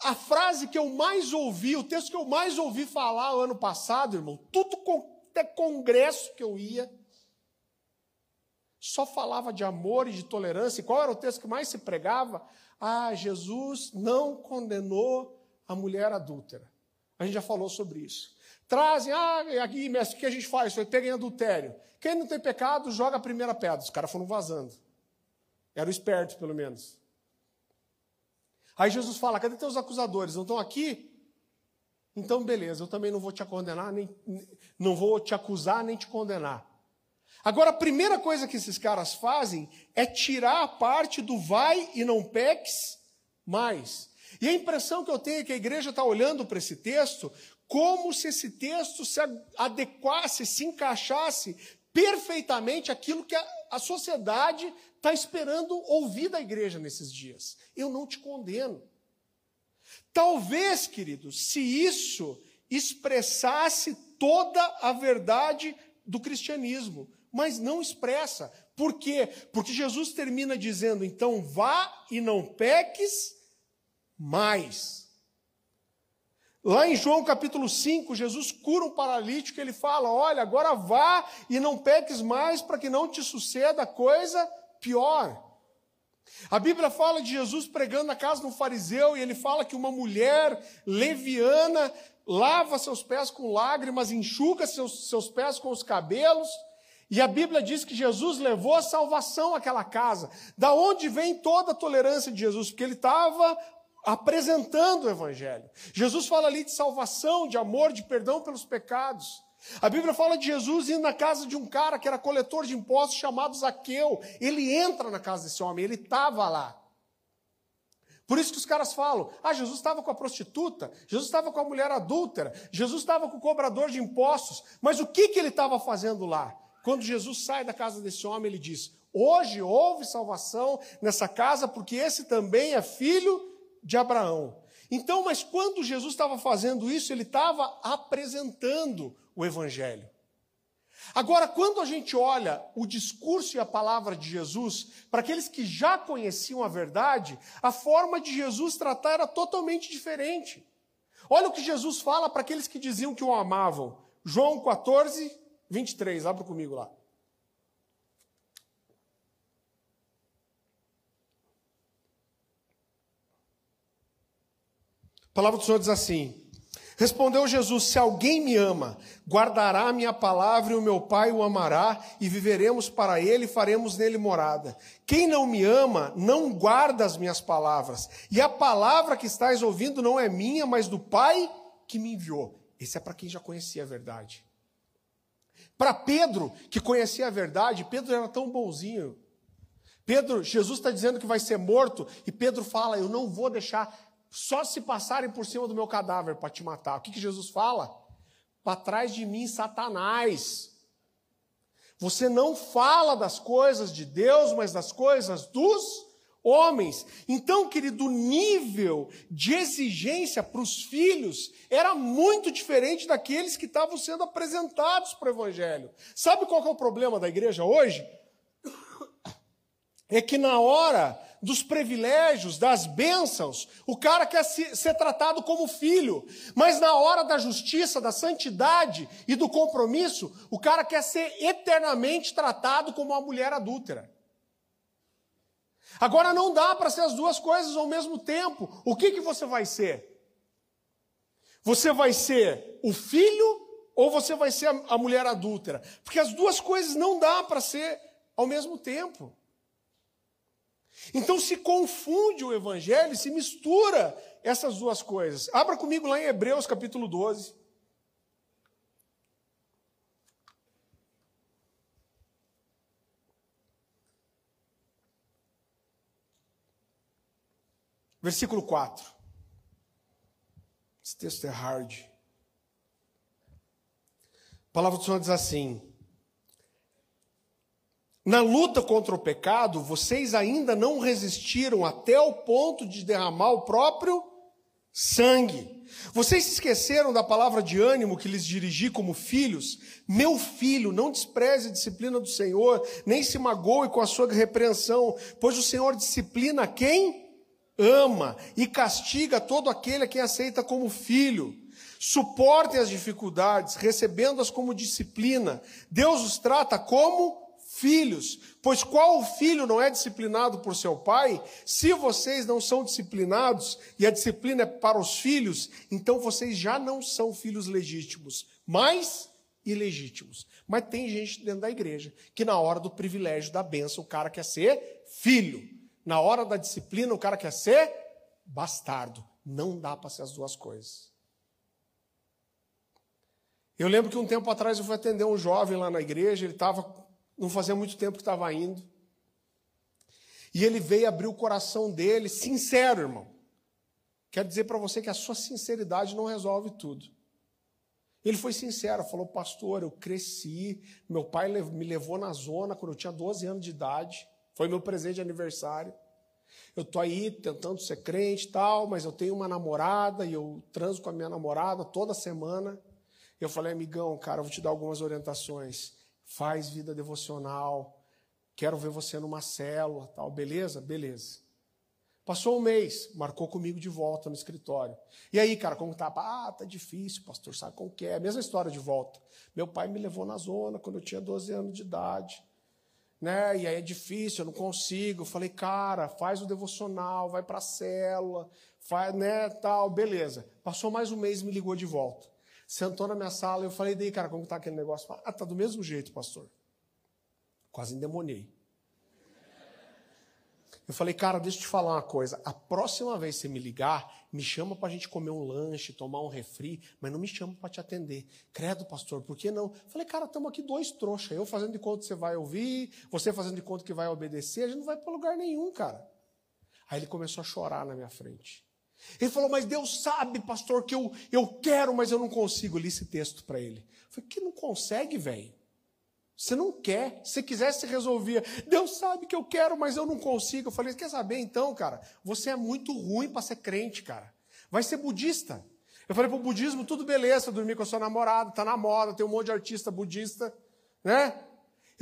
A frase que eu mais ouvi, o texto que eu mais ouvi falar ano passado, irmão, tudo até congresso que eu ia, só falava de amor e de tolerância. E qual era o texto que mais se pregava? Ah, Jesus não condenou a mulher adúltera. A gente já falou sobre isso. Trazem, ah, aqui, mestre, o que a gente faz? Foi pega em adultério. Quem não tem pecado, joga a primeira pedra. Os caras foram vazando. Eram espertos, pelo menos. Aí Jesus fala: cadê teus acusadores? Não estão aqui? Então, beleza, eu também não vou te condenar, nem, não vou te acusar, nem te condenar. Agora, a primeira coisa que esses caras fazem é tirar a parte do vai e não peques mais. E a impressão que eu tenho é que a igreja está olhando para esse texto como se esse texto se adequasse, se encaixasse perfeitamente aquilo que a, a sociedade está esperando ouvir da igreja nesses dias. Eu não te condeno. Talvez, queridos, se isso expressasse toda a verdade do cristianismo, mas não expressa. Por quê? Porque Jesus termina dizendo: então vá e não peques mais. Lá em João capítulo 5, Jesus cura um paralítico, ele fala: Olha, agora vá e não peques mais para que não te suceda coisa pior. A Bíblia fala de Jesus pregando na casa de um fariseu e ele fala que uma mulher leviana lava seus pés com lágrimas, enxuga seus, seus pés com os cabelos. E a Bíblia diz que Jesus levou a salvação àquela casa. Da onde vem toda a tolerância de Jesus? Porque ele estava apresentando o Evangelho. Jesus fala ali de salvação, de amor, de perdão pelos pecados. A Bíblia fala de Jesus indo na casa de um cara que era coletor de impostos chamado Zaqueu. Ele entra na casa desse homem, ele estava lá. Por isso que os caras falam: ah, Jesus estava com a prostituta, Jesus estava com a mulher adúltera, Jesus estava com o cobrador de impostos. Mas o que, que ele estava fazendo lá? Quando Jesus sai da casa desse homem, ele diz: Hoje houve salvação nessa casa, porque esse também é filho de Abraão. Então, mas quando Jesus estava fazendo isso, ele estava apresentando o Evangelho. Agora, quando a gente olha o discurso e a palavra de Jesus, para aqueles que já conheciam a verdade, a forma de Jesus tratar era totalmente diferente. Olha o que Jesus fala para aqueles que diziam que o amavam. João 14, 23, abra comigo lá. A palavra do Senhor diz assim: Respondeu Jesus: Se alguém me ama, guardará a minha palavra e o meu Pai o amará, e viveremos para ele e faremos nele morada. Quem não me ama, não guarda as minhas palavras, e a palavra que estás ouvindo não é minha, mas do Pai que me enviou. Esse é para quem já conhecia a verdade. Para Pedro, que conhecia a verdade, Pedro era tão bonzinho. Pedro, Jesus está dizendo que vai ser morto, e Pedro fala: Eu não vou deixar só se passarem por cima do meu cadáver para te matar. O que, que Jesus fala? Para trás de mim, Satanás. Você não fala das coisas de Deus, mas das coisas dos homens. Então, querido, o nível de exigência para os filhos era muito diferente daqueles que estavam sendo apresentados para o Evangelho. Sabe qual é o problema da igreja hoje? É que na hora dos privilégios, das bênçãos. O cara quer ser tratado como filho, mas na hora da justiça, da santidade e do compromisso, o cara quer ser eternamente tratado como uma mulher adúltera. Agora não dá para ser as duas coisas ao mesmo tempo. O que, que você vai ser? Você vai ser o filho ou você vai ser a mulher adúltera? Porque as duas coisas não dá para ser ao mesmo tempo. Então se confunde o evangelho, se mistura essas duas coisas. Abra comigo lá em Hebreus capítulo 12. Versículo 4. Esse texto é hard. A palavra do Senhor diz assim: na luta contra o pecado, vocês ainda não resistiram até o ponto de derramar o próprio sangue. Vocês se esqueceram da palavra de ânimo que lhes dirigi como filhos? Meu filho, não despreze a disciplina do Senhor, nem se magoe com a sua repreensão, pois o Senhor disciplina quem ama e castiga todo aquele a quem aceita como filho. Suportem as dificuldades, recebendo-as como disciplina. Deus os trata como filhos, pois qual filho não é disciplinado por seu pai? Se vocês não são disciplinados e a disciplina é para os filhos, então vocês já não são filhos legítimos, mas ilegítimos. Mas tem gente dentro da igreja que na hora do privilégio da benção o cara quer ser filho, na hora da disciplina o cara quer ser bastardo. Não dá para ser as duas coisas. Eu lembro que um tempo atrás eu fui atender um jovem lá na igreja, ele estava não fazia muito tempo que estava indo. E ele veio abrir o coração dele, sincero, irmão. Quero dizer para você que a sua sinceridade não resolve tudo. Ele foi sincero, falou: Pastor, eu cresci, meu pai me levou na zona quando eu tinha 12 anos de idade, foi meu presente de aniversário. Eu estou aí tentando ser crente e tal, mas eu tenho uma namorada e eu transo com a minha namorada toda semana. Eu falei, amigão, cara, eu vou te dar algumas orientações faz vida devocional, quero ver você numa célula, tal, beleza? Beleza. Passou um mês, marcou comigo de volta no escritório. E aí, cara, como tá? Ah, tá difícil, pastor, sabe como que é? Mesma história de volta. Meu pai me levou na zona quando eu tinha 12 anos de idade. Né? E aí é difícil, eu não consigo. Eu falei, cara, faz o devocional, vai para a célula, faz, né, tal, beleza. Passou mais um mês e me ligou de volta sentou na minha sala eu falei, daí, cara, como está aquele negócio? Ah, tá do mesmo jeito, pastor. Quase endemoniei. Eu falei, cara, deixa eu te falar uma coisa. A próxima vez que você me ligar, me chama para a gente comer um lanche, tomar um refri, mas não me chama para te atender. Credo, pastor, por que não? Eu falei, cara, estamos aqui dois trouxas. Eu fazendo de conta que você vai ouvir, você fazendo de conta que vai obedecer, a gente não vai para lugar nenhum, cara. Aí ele começou a chorar na minha frente. Ele falou, mas Deus sabe, pastor, que eu, eu quero, mas eu não consigo. Eu li esse texto para ele. Eu falei, que não consegue, velho? Você não quer. Se quisesse, resolvia. Deus sabe que eu quero, mas eu não consigo. Eu falei, quer saber então, cara? Você é muito ruim para ser crente, cara. Vai ser budista. Eu falei, para o budismo, tudo beleza, dormir com a sua namorada, tá na moda, tem um monte de artista budista. né?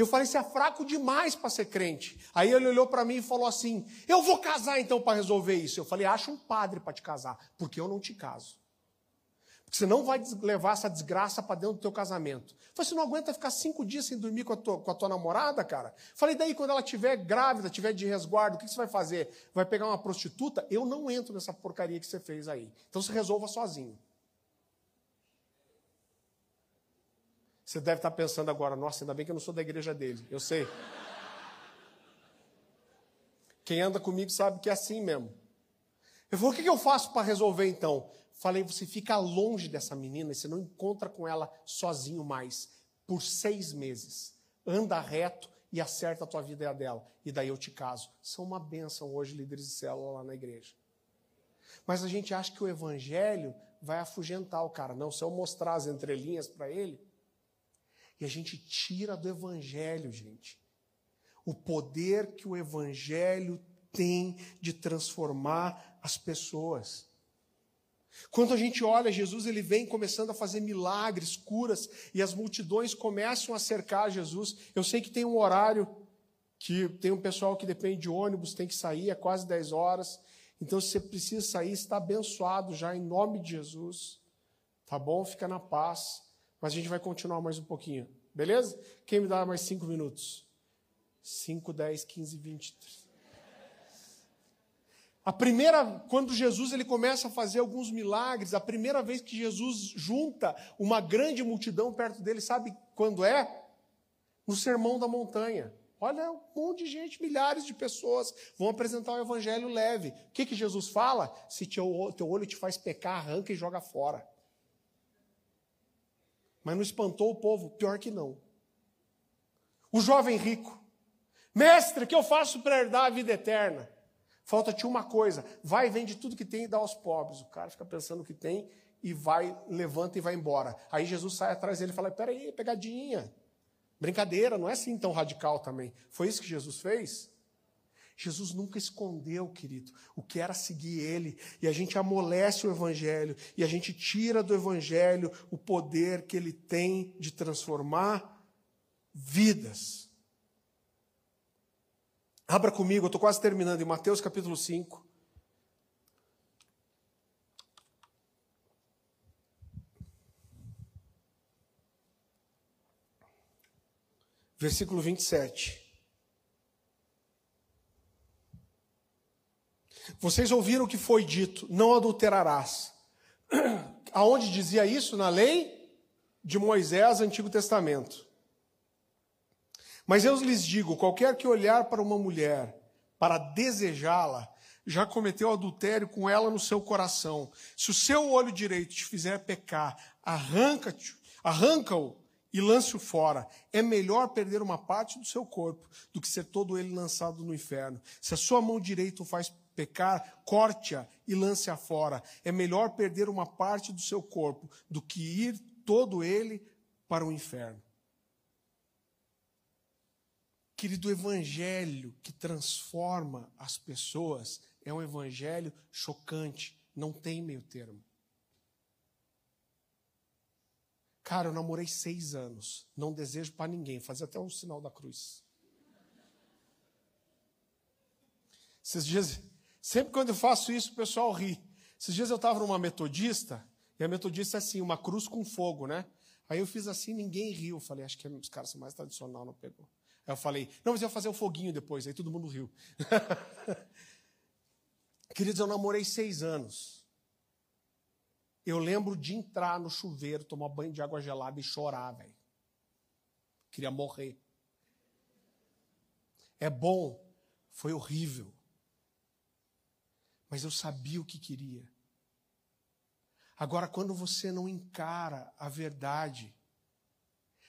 Eu falei, você é fraco demais para ser crente. Aí ele olhou para mim e falou assim: Eu vou casar então para resolver isso. Eu falei, acha um padre para te casar, porque eu não te caso. Porque você não vai levar essa desgraça para dentro do teu casamento. Eu falei, você não aguenta ficar cinco dias sem dormir com a tua, com a tua namorada, cara? Eu falei, daí quando ela estiver grávida, estiver de resguardo, o que você vai fazer? Vai pegar uma prostituta? Eu não entro nessa porcaria que você fez aí. Então você resolva sozinho. Você deve estar pensando agora, nossa, ainda bem que eu não sou da igreja dele. Eu sei. Quem anda comigo sabe que é assim mesmo. Eu falei, o que eu faço para resolver então? Falei, você fica longe dessa menina e você não encontra com ela sozinho mais. Por seis meses. Anda reto e acerta a tua vida e a dela. E daí eu te caso. São uma bênção hoje, líderes de célula lá na igreja. Mas a gente acha que o evangelho vai afugentar o cara. Não, se eu mostrar as entrelinhas para ele, e a gente tira do Evangelho, gente, o poder que o Evangelho tem de transformar as pessoas. Quando a gente olha, Jesus ele vem começando a fazer milagres, curas, e as multidões começam a cercar Jesus. Eu sei que tem um horário que tem um pessoal que depende de ônibus, tem que sair, é quase 10 horas. Então, se você precisa sair, está abençoado já em nome de Jesus. Tá bom? Fica na paz. Mas a gente vai continuar mais um pouquinho. Beleza? Quem me dá mais cinco minutos? 5, 10, 15, 20. A primeira, quando Jesus ele começa a fazer alguns milagres, a primeira vez que Jesus junta uma grande multidão perto dele, sabe quando é? No Sermão da Montanha. Olha, um monte de gente, milhares de pessoas vão apresentar o evangelho leve. O que, que Jesus fala? Se teu, teu olho te faz pecar, arranca e joga fora. Mas não espantou o povo? Pior que não. O jovem rico. Mestre, que eu faço para herdar a vida eterna? Falta-te uma coisa. Vai, vende tudo que tem e dá aos pobres. O cara fica pensando o que tem e vai, levanta e vai embora. Aí Jesus sai atrás dele e fala: peraí, pegadinha. Brincadeira, não é assim tão radical também. Foi isso que Jesus fez? Jesus nunca escondeu, querido, o que era seguir Ele. E a gente amolece o Evangelho, e a gente tira do Evangelho o poder que ele tem de transformar vidas. Abra comigo, eu estou quase terminando, em Mateus capítulo 5. Versículo 27. Vocês ouviram o que foi dito: não adulterarás. Aonde dizia isso? Na lei de Moisés, Antigo Testamento. Mas eu lhes digo: qualquer que olhar para uma mulher para desejá-la, já cometeu adultério com ela no seu coração. Se o seu olho direito te fizer pecar, arranca-te, arranca-o e lance-o fora. É melhor perder uma parte do seu corpo do que ser todo ele lançado no inferno. Se a sua mão direita o faz pecar, corte-a e lance-a fora. É melhor perder uma parte do seu corpo do que ir todo ele para o inferno. Querido, o evangelho que transforma as pessoas é um evangelho chocante, não tem meio termo. Cara, eu namorei seis anos, não desejo para ninguém, fazia até um sinal da cruz. Esses dias, Sempre quando eu faço isso, o pessoal ri. Esses dias eu estava numa metodista, e a metodista é assim, uma cruz com fogo, né? Aí eu fiz assim, ninguém riu. Eu falei, acho que os caras são mais tradicional, não pegou. Aí eu falei, não, mas eu ia fazer o um foguinho depois. Aí todo mundo riu. Queridos, eu namorei seis anos. Eu lembro de entrar no chuveiro, tomar banho de água gelada e chorar, velho. Queria morrer. É bom, foi horrível mas eu sabia o que queria. Agora, quando você não encara a verdade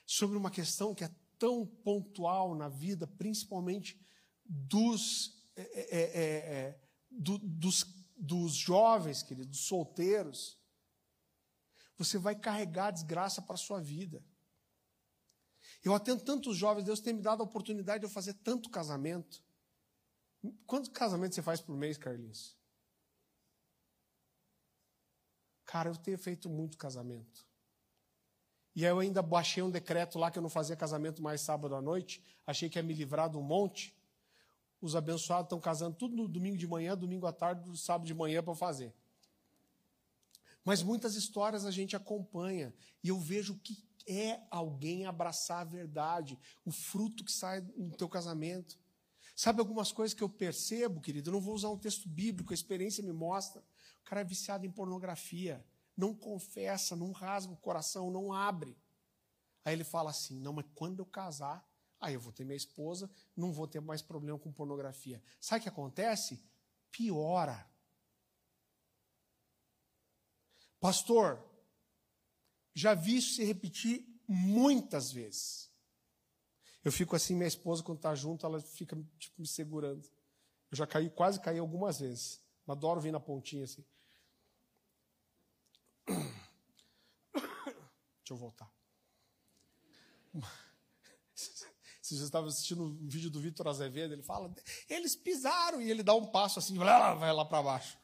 sobre uma questão que é tão pontual na vida, principalmente dos, é, é, é, é do, dos, dos jovens, queridos, dos solteiros, você vai carregar desgraça para a sua vida. Eu atendo tantos jovens, Deus tem me dado a oportunidade de eu fazer tanto casamento. Quantos casamentos você faz por mês, Carlinhos? Cara, eu tenho feito muito casamento. E aí eu ainda baixei um decreto lá que eu não fazia casamento mais sábado à noite. Achei que ia me livrar de um monte. Os abençoados estão casando tudo no domingo de manhã, domingo à tarde, sábado de manhã para fazer. Mas muitas histórias a gente acompanha e eu vejo que é alguém abraçar a verdade, o fruto que sai no teu casamento. Sabe algumas coisas que eu percebo, querido? Eu não vou usar um texto bíblico, a experiência me mostra. O cara é viciado em pornografia, não confessa, não rasga o coração, não abre. Aí ele fala assim: não, mas quando eu casar, aí eu vou ter minha esposa, não vou ter mais problema com pornografia. Sabe o que acontece? Piora. Pastor, já vi isso se repetir muitas vezes. Eu fico assim, minha esposa, quando está junto, ela fica tipo, me segurando. Eu já caí, quase caí algumas vezes. Adoro vir na pontinha assim. Deixa eu voltar. Se você estava assistindo um vídeo do Vitor Azevedo, ele fala, eles pisaram, e ele dá um passo assim, vai lá para baixo.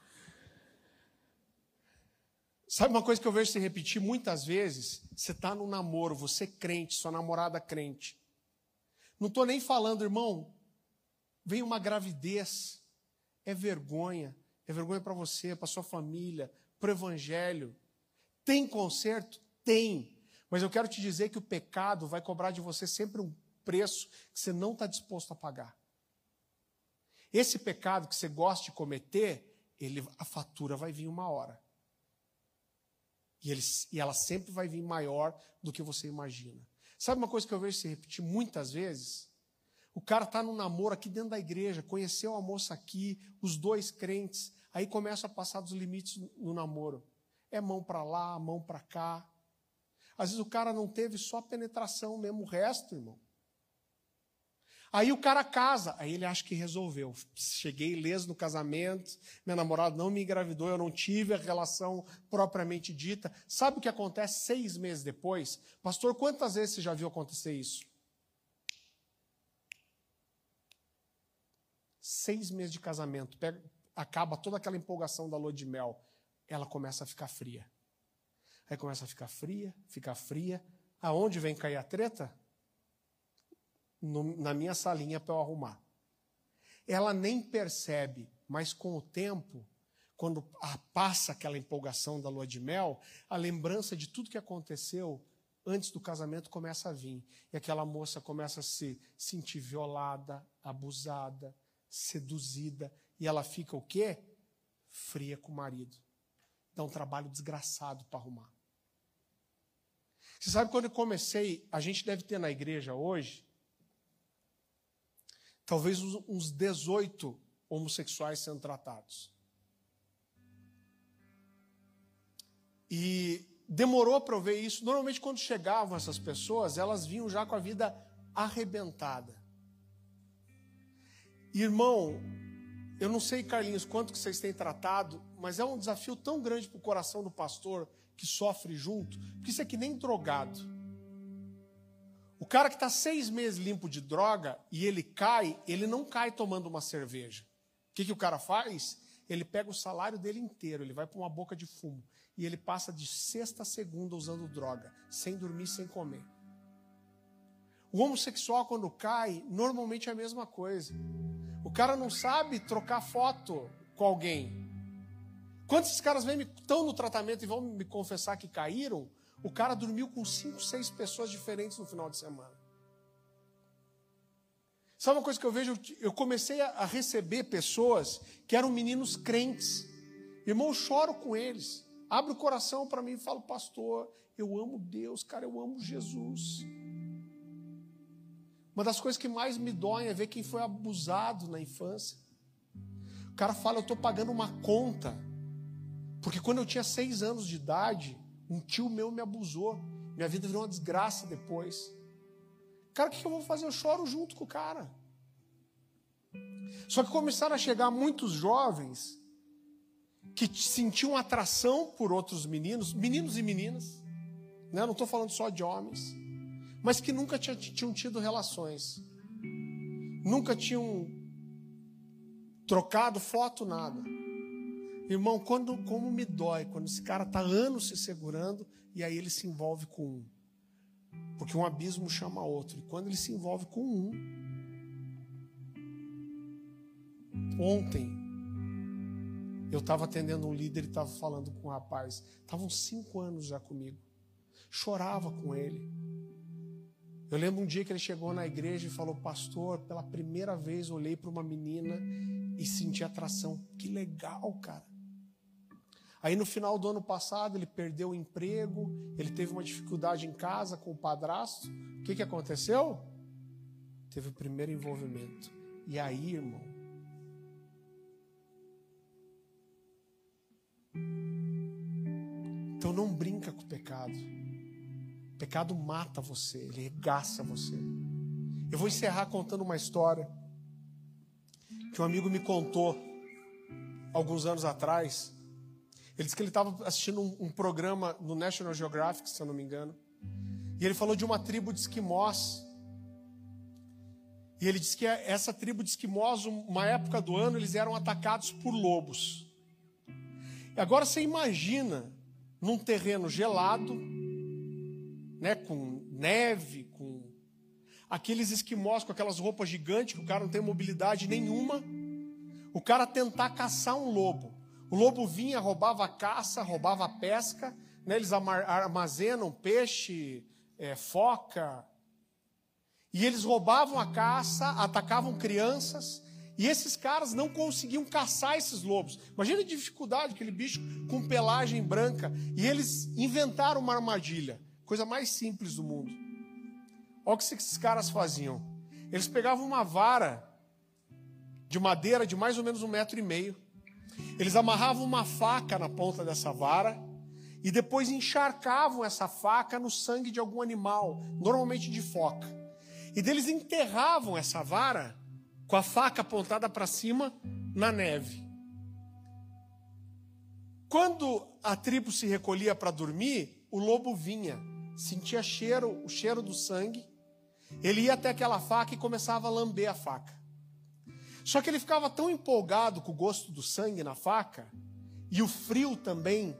Sabe uma coisa que eu vejo se repetir muitas vezes? Você está no namoro, você é crente, sua namorada crente. Não estou nem falando, irmão, vem uma gravidez, é vergonha, é vergonha para você, para sua família, para o evangelho. Tem conserto? Tem. Mas eu quero te dizer que o pecado vai cobrar de você sempre um preço que você não está disposto a pagar. Esse pecado que você gosta de cometer, ele, a fatura vai vir uma hora. E, eles, e ela sempre vai vir maior do que você imagina. Sabe uma coisa que eu vejo se repetir muitas vezes? O cara está num namoro aqui dentro da igreja, conheceu a moça aqui, os dois crentes, aí começa a passar dos limites no namoro. É mão para lá, mão para cá. Às vezes o cara não teve só penetração mesmo, o resto, irmão. Aí o cara casa, aí ele acha que resolveu. Cheguei ileso no casamento, minha namorada não me engravidou, eu não tive a relação propriamente dita. Sabe o que acontece seis meses depois? Pastor, quantas vezes você já viu acontecer isso? Seis meses de casamento, pega, acaba toda aquela empolgação da lua de mel, ela começa a ficar fria. Aí começa a ficar fria, ficar fria. Aonde vem cair a treta? no, na minha salinha para eu arrumar. Ela nem percebe, mas com o tempo, quando passa aquela empolgação da lua de mel, a lembrança de tudo que aconteceu antes do casamento começa a vir. E aquela moça começa a se sentir violada, abusada, seduzida. E ela fica o quê? Fria com o marido. Dá um trabalho desgraçado para arrumar. Você sabe quando eu comecei, a gente deve ter na igreja hoje talvez uns 18 homossexuais sendo tratados. E demorou para eu ver isso. Normalmente, quando chegavam essas pessoas, elas vinham já com a vida arrebentada. Irmão, eu não sei, Carlinhos, quanto que vocês têm tratado, mas é um desafio tão grande para o coração do pastor que sofre junto, porque isso é que nem drogado. O cara que está seis meses limpo de droga e ele cai, ele não cai tomando uma cerveja. O que, que o cara faz? Ele pega o salário dele inteiro, ele vai para uma boca de fumo e ele passa de sexta a segunda usando droga, sem dormir, sem comer. O homossexual, quando cai, normalmente é a mesma coisa. O cara não sabe trocar foto com alguém. Quando esses caras vêm, estão no tratamento e vão me confessar que caíram, o cara dormiu com cinco, seis pessoas diferentes no final de semana. Sabe uma coisa que eu vejo? Eu comecei a receber pessoas que eram meninos crentes. Irmão, eu choro com eles. Abre o coração para mim e falo, pastor, eu amo Deus, cara, eu amo Jesus. Uma das coisas que mais me dói é ver quem foi abusado na infância. O cara fala, eu estou pagando uma conta. Porque quando eu tinha seis anos de idade, um tio meu me abusou. Minha vida virou uma desgraça depois. Cara, o que eu vou fazer? Eu choro junto com o cara. Só que começaram a chegar muitos jovens que sentiam atração por outros meninos, meninos e meninas, né? não estou falando só de homens, mas que nunca tinham tido relações, nunca tinham trocado foto, nada. Irmão, quando, como me dói quando esse cara está anos se segurando e aí ele se envolve com um. Porque um abismo chama outro. E quando ele se envolve com um. Ontem, eu estava atendendo um líder e estava falando com um rapaz. Estavam cinco anos já comigo. Chorava com ele. Eu lembro um dia que ele chegou na igreja e falou: Pastor, pela primeira vez olhei para uma menina e senti atração. Que legal, cara. Aí no final do ano passado ele perdeu o emprego, ele teve uma dificuldade em casa com o padrasto. O que, que aconteceu? Teve o primeiro envolvimento. E aí, irmão? Então não brinca com o pecado. O pecado mata você, ele regaça você. Eu vou encerrar contando uma história que um amigo me contou alguns anos atrás. Ele disse que ele estava assistindo um, um, programa no National Geographic, se eu não me engano. E ele falou de uma tribo de esquimós. E ele disse que essa tribo de esquimós, uma época do ano, eles eram atacados por lobos. E agora você imagina num terreno gelado, né, com neve, com aqueles esquimós com aquelas roupas gigantes que o cara não tem mobilidade nenhuma, o cara tentar caçar um lobo. O lobo vinha, roubava a caça, roubava a pesca, né? eles armazenam peixe, é, foca, e eles roubavam a caça, atacavam crianças, e esses caras não conseguiam caçar esses lobos. Imagina a dificuldade, aquele bicho com pelagem branca, e eles inventaram uma armadilha, coisa mais simples do mundo. Olha o que esses caras faziam. Eles pegavam uma vara de madeira de mais ou menos um metro e meio, eles amarravam uma faca na ponta dessa vara e depois encharcavam essa faca no sangue de algum animal, normalmente de foca. E deles enterravam essa vara com a faca apontada para cima na neve. Quando a tribo se recolhia para dormir, o lobo vinha, sentia cheiro, o cheiro do sangue. Ele ia até aquela faca e começava a lamber a faca. Só que ele ficava tão empolgado com o gosto do sangue na faca e o frio também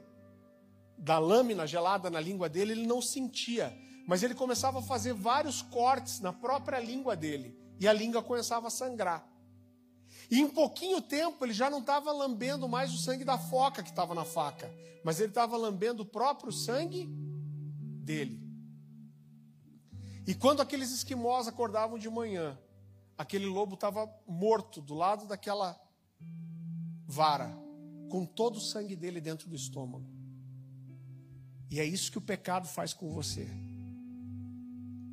da lâmina gelada na língua dele, ele não sentia. Mas ele começava a fazer vários cortes na própria língua dele e a língua começava a sangrar. E em pouquinho tempo ele já não estava lambendo mais o sangue da foca que estava na faca, mas ele estava lambendo o próprio sangue dele. E quando aqueles esquimós acordavam de manhã aquele lobo estava morto do lado daquela vara, com todo o sangue dele dentro do estômago. E é isso que o pecado faz com você.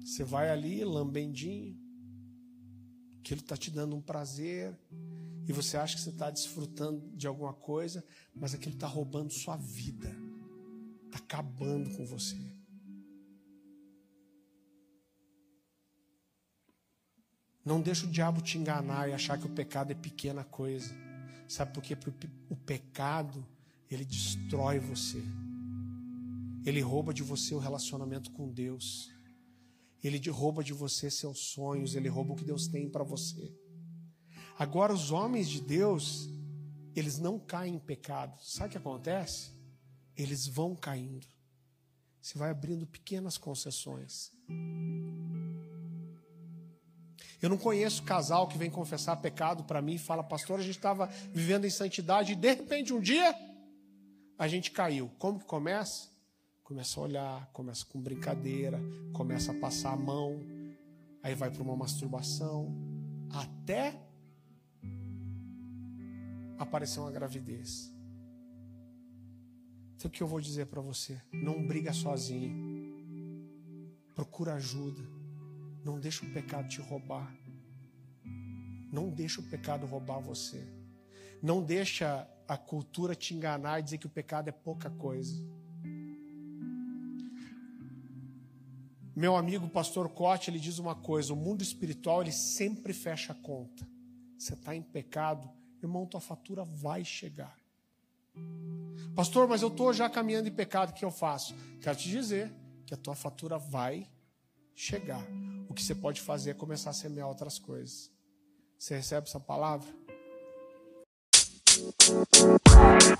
Você vai ali, lambendinho, aquilo está te dando um prazer, e você acha que você está desfrutando de alguma coisa, mas aquilo está roubando sua vida, está acabando com você. Não deixa o diabo te enganar e achar que o pecado é pequena coisa. Sabe por quê? Porque o pecado, ele destrói você. Ele rouba de você o relacionamento com Deus. Ele rouba de você seus sonhos, ele rouba o que Deus tem para você. Agora, os homens de Deus, eles não caem em pecado. Sabe o que acontece? Eles vão caindo. Você vai abrindo pequenas concessões. Eu não conheço casal que vem confessar pecado para mim e fala, pastor, a gente estava vivendo em santidade e de repente um dia a gente caiu. Como que começa? Começa a olhar, começa com brincadeira, começa a passar a mão, aí vai para uma masturbação, até aparecer uma gravidez. Então o que eu vou dizer para você? Não briga sozinho. Procura ajuda. Não deixa o pecado te roubar. Não deixa o pecado roubar você. Não deixa a cultura te enganar e dizer que o pecado é pouca coisa. Meu amigo pastor Cote, ele diz uma coisa, o mundo espiritual ele sempre fecha a conta. Você está em pecado, irmão, tua fatura vai chegar. Pastor, mas eu estou já caminhando em pecado, o que eu faço? Quero te dizer que a tua fatura vai chegar que você pode fazer é começar a semear outras coisas. Você recebe essa palavra? Música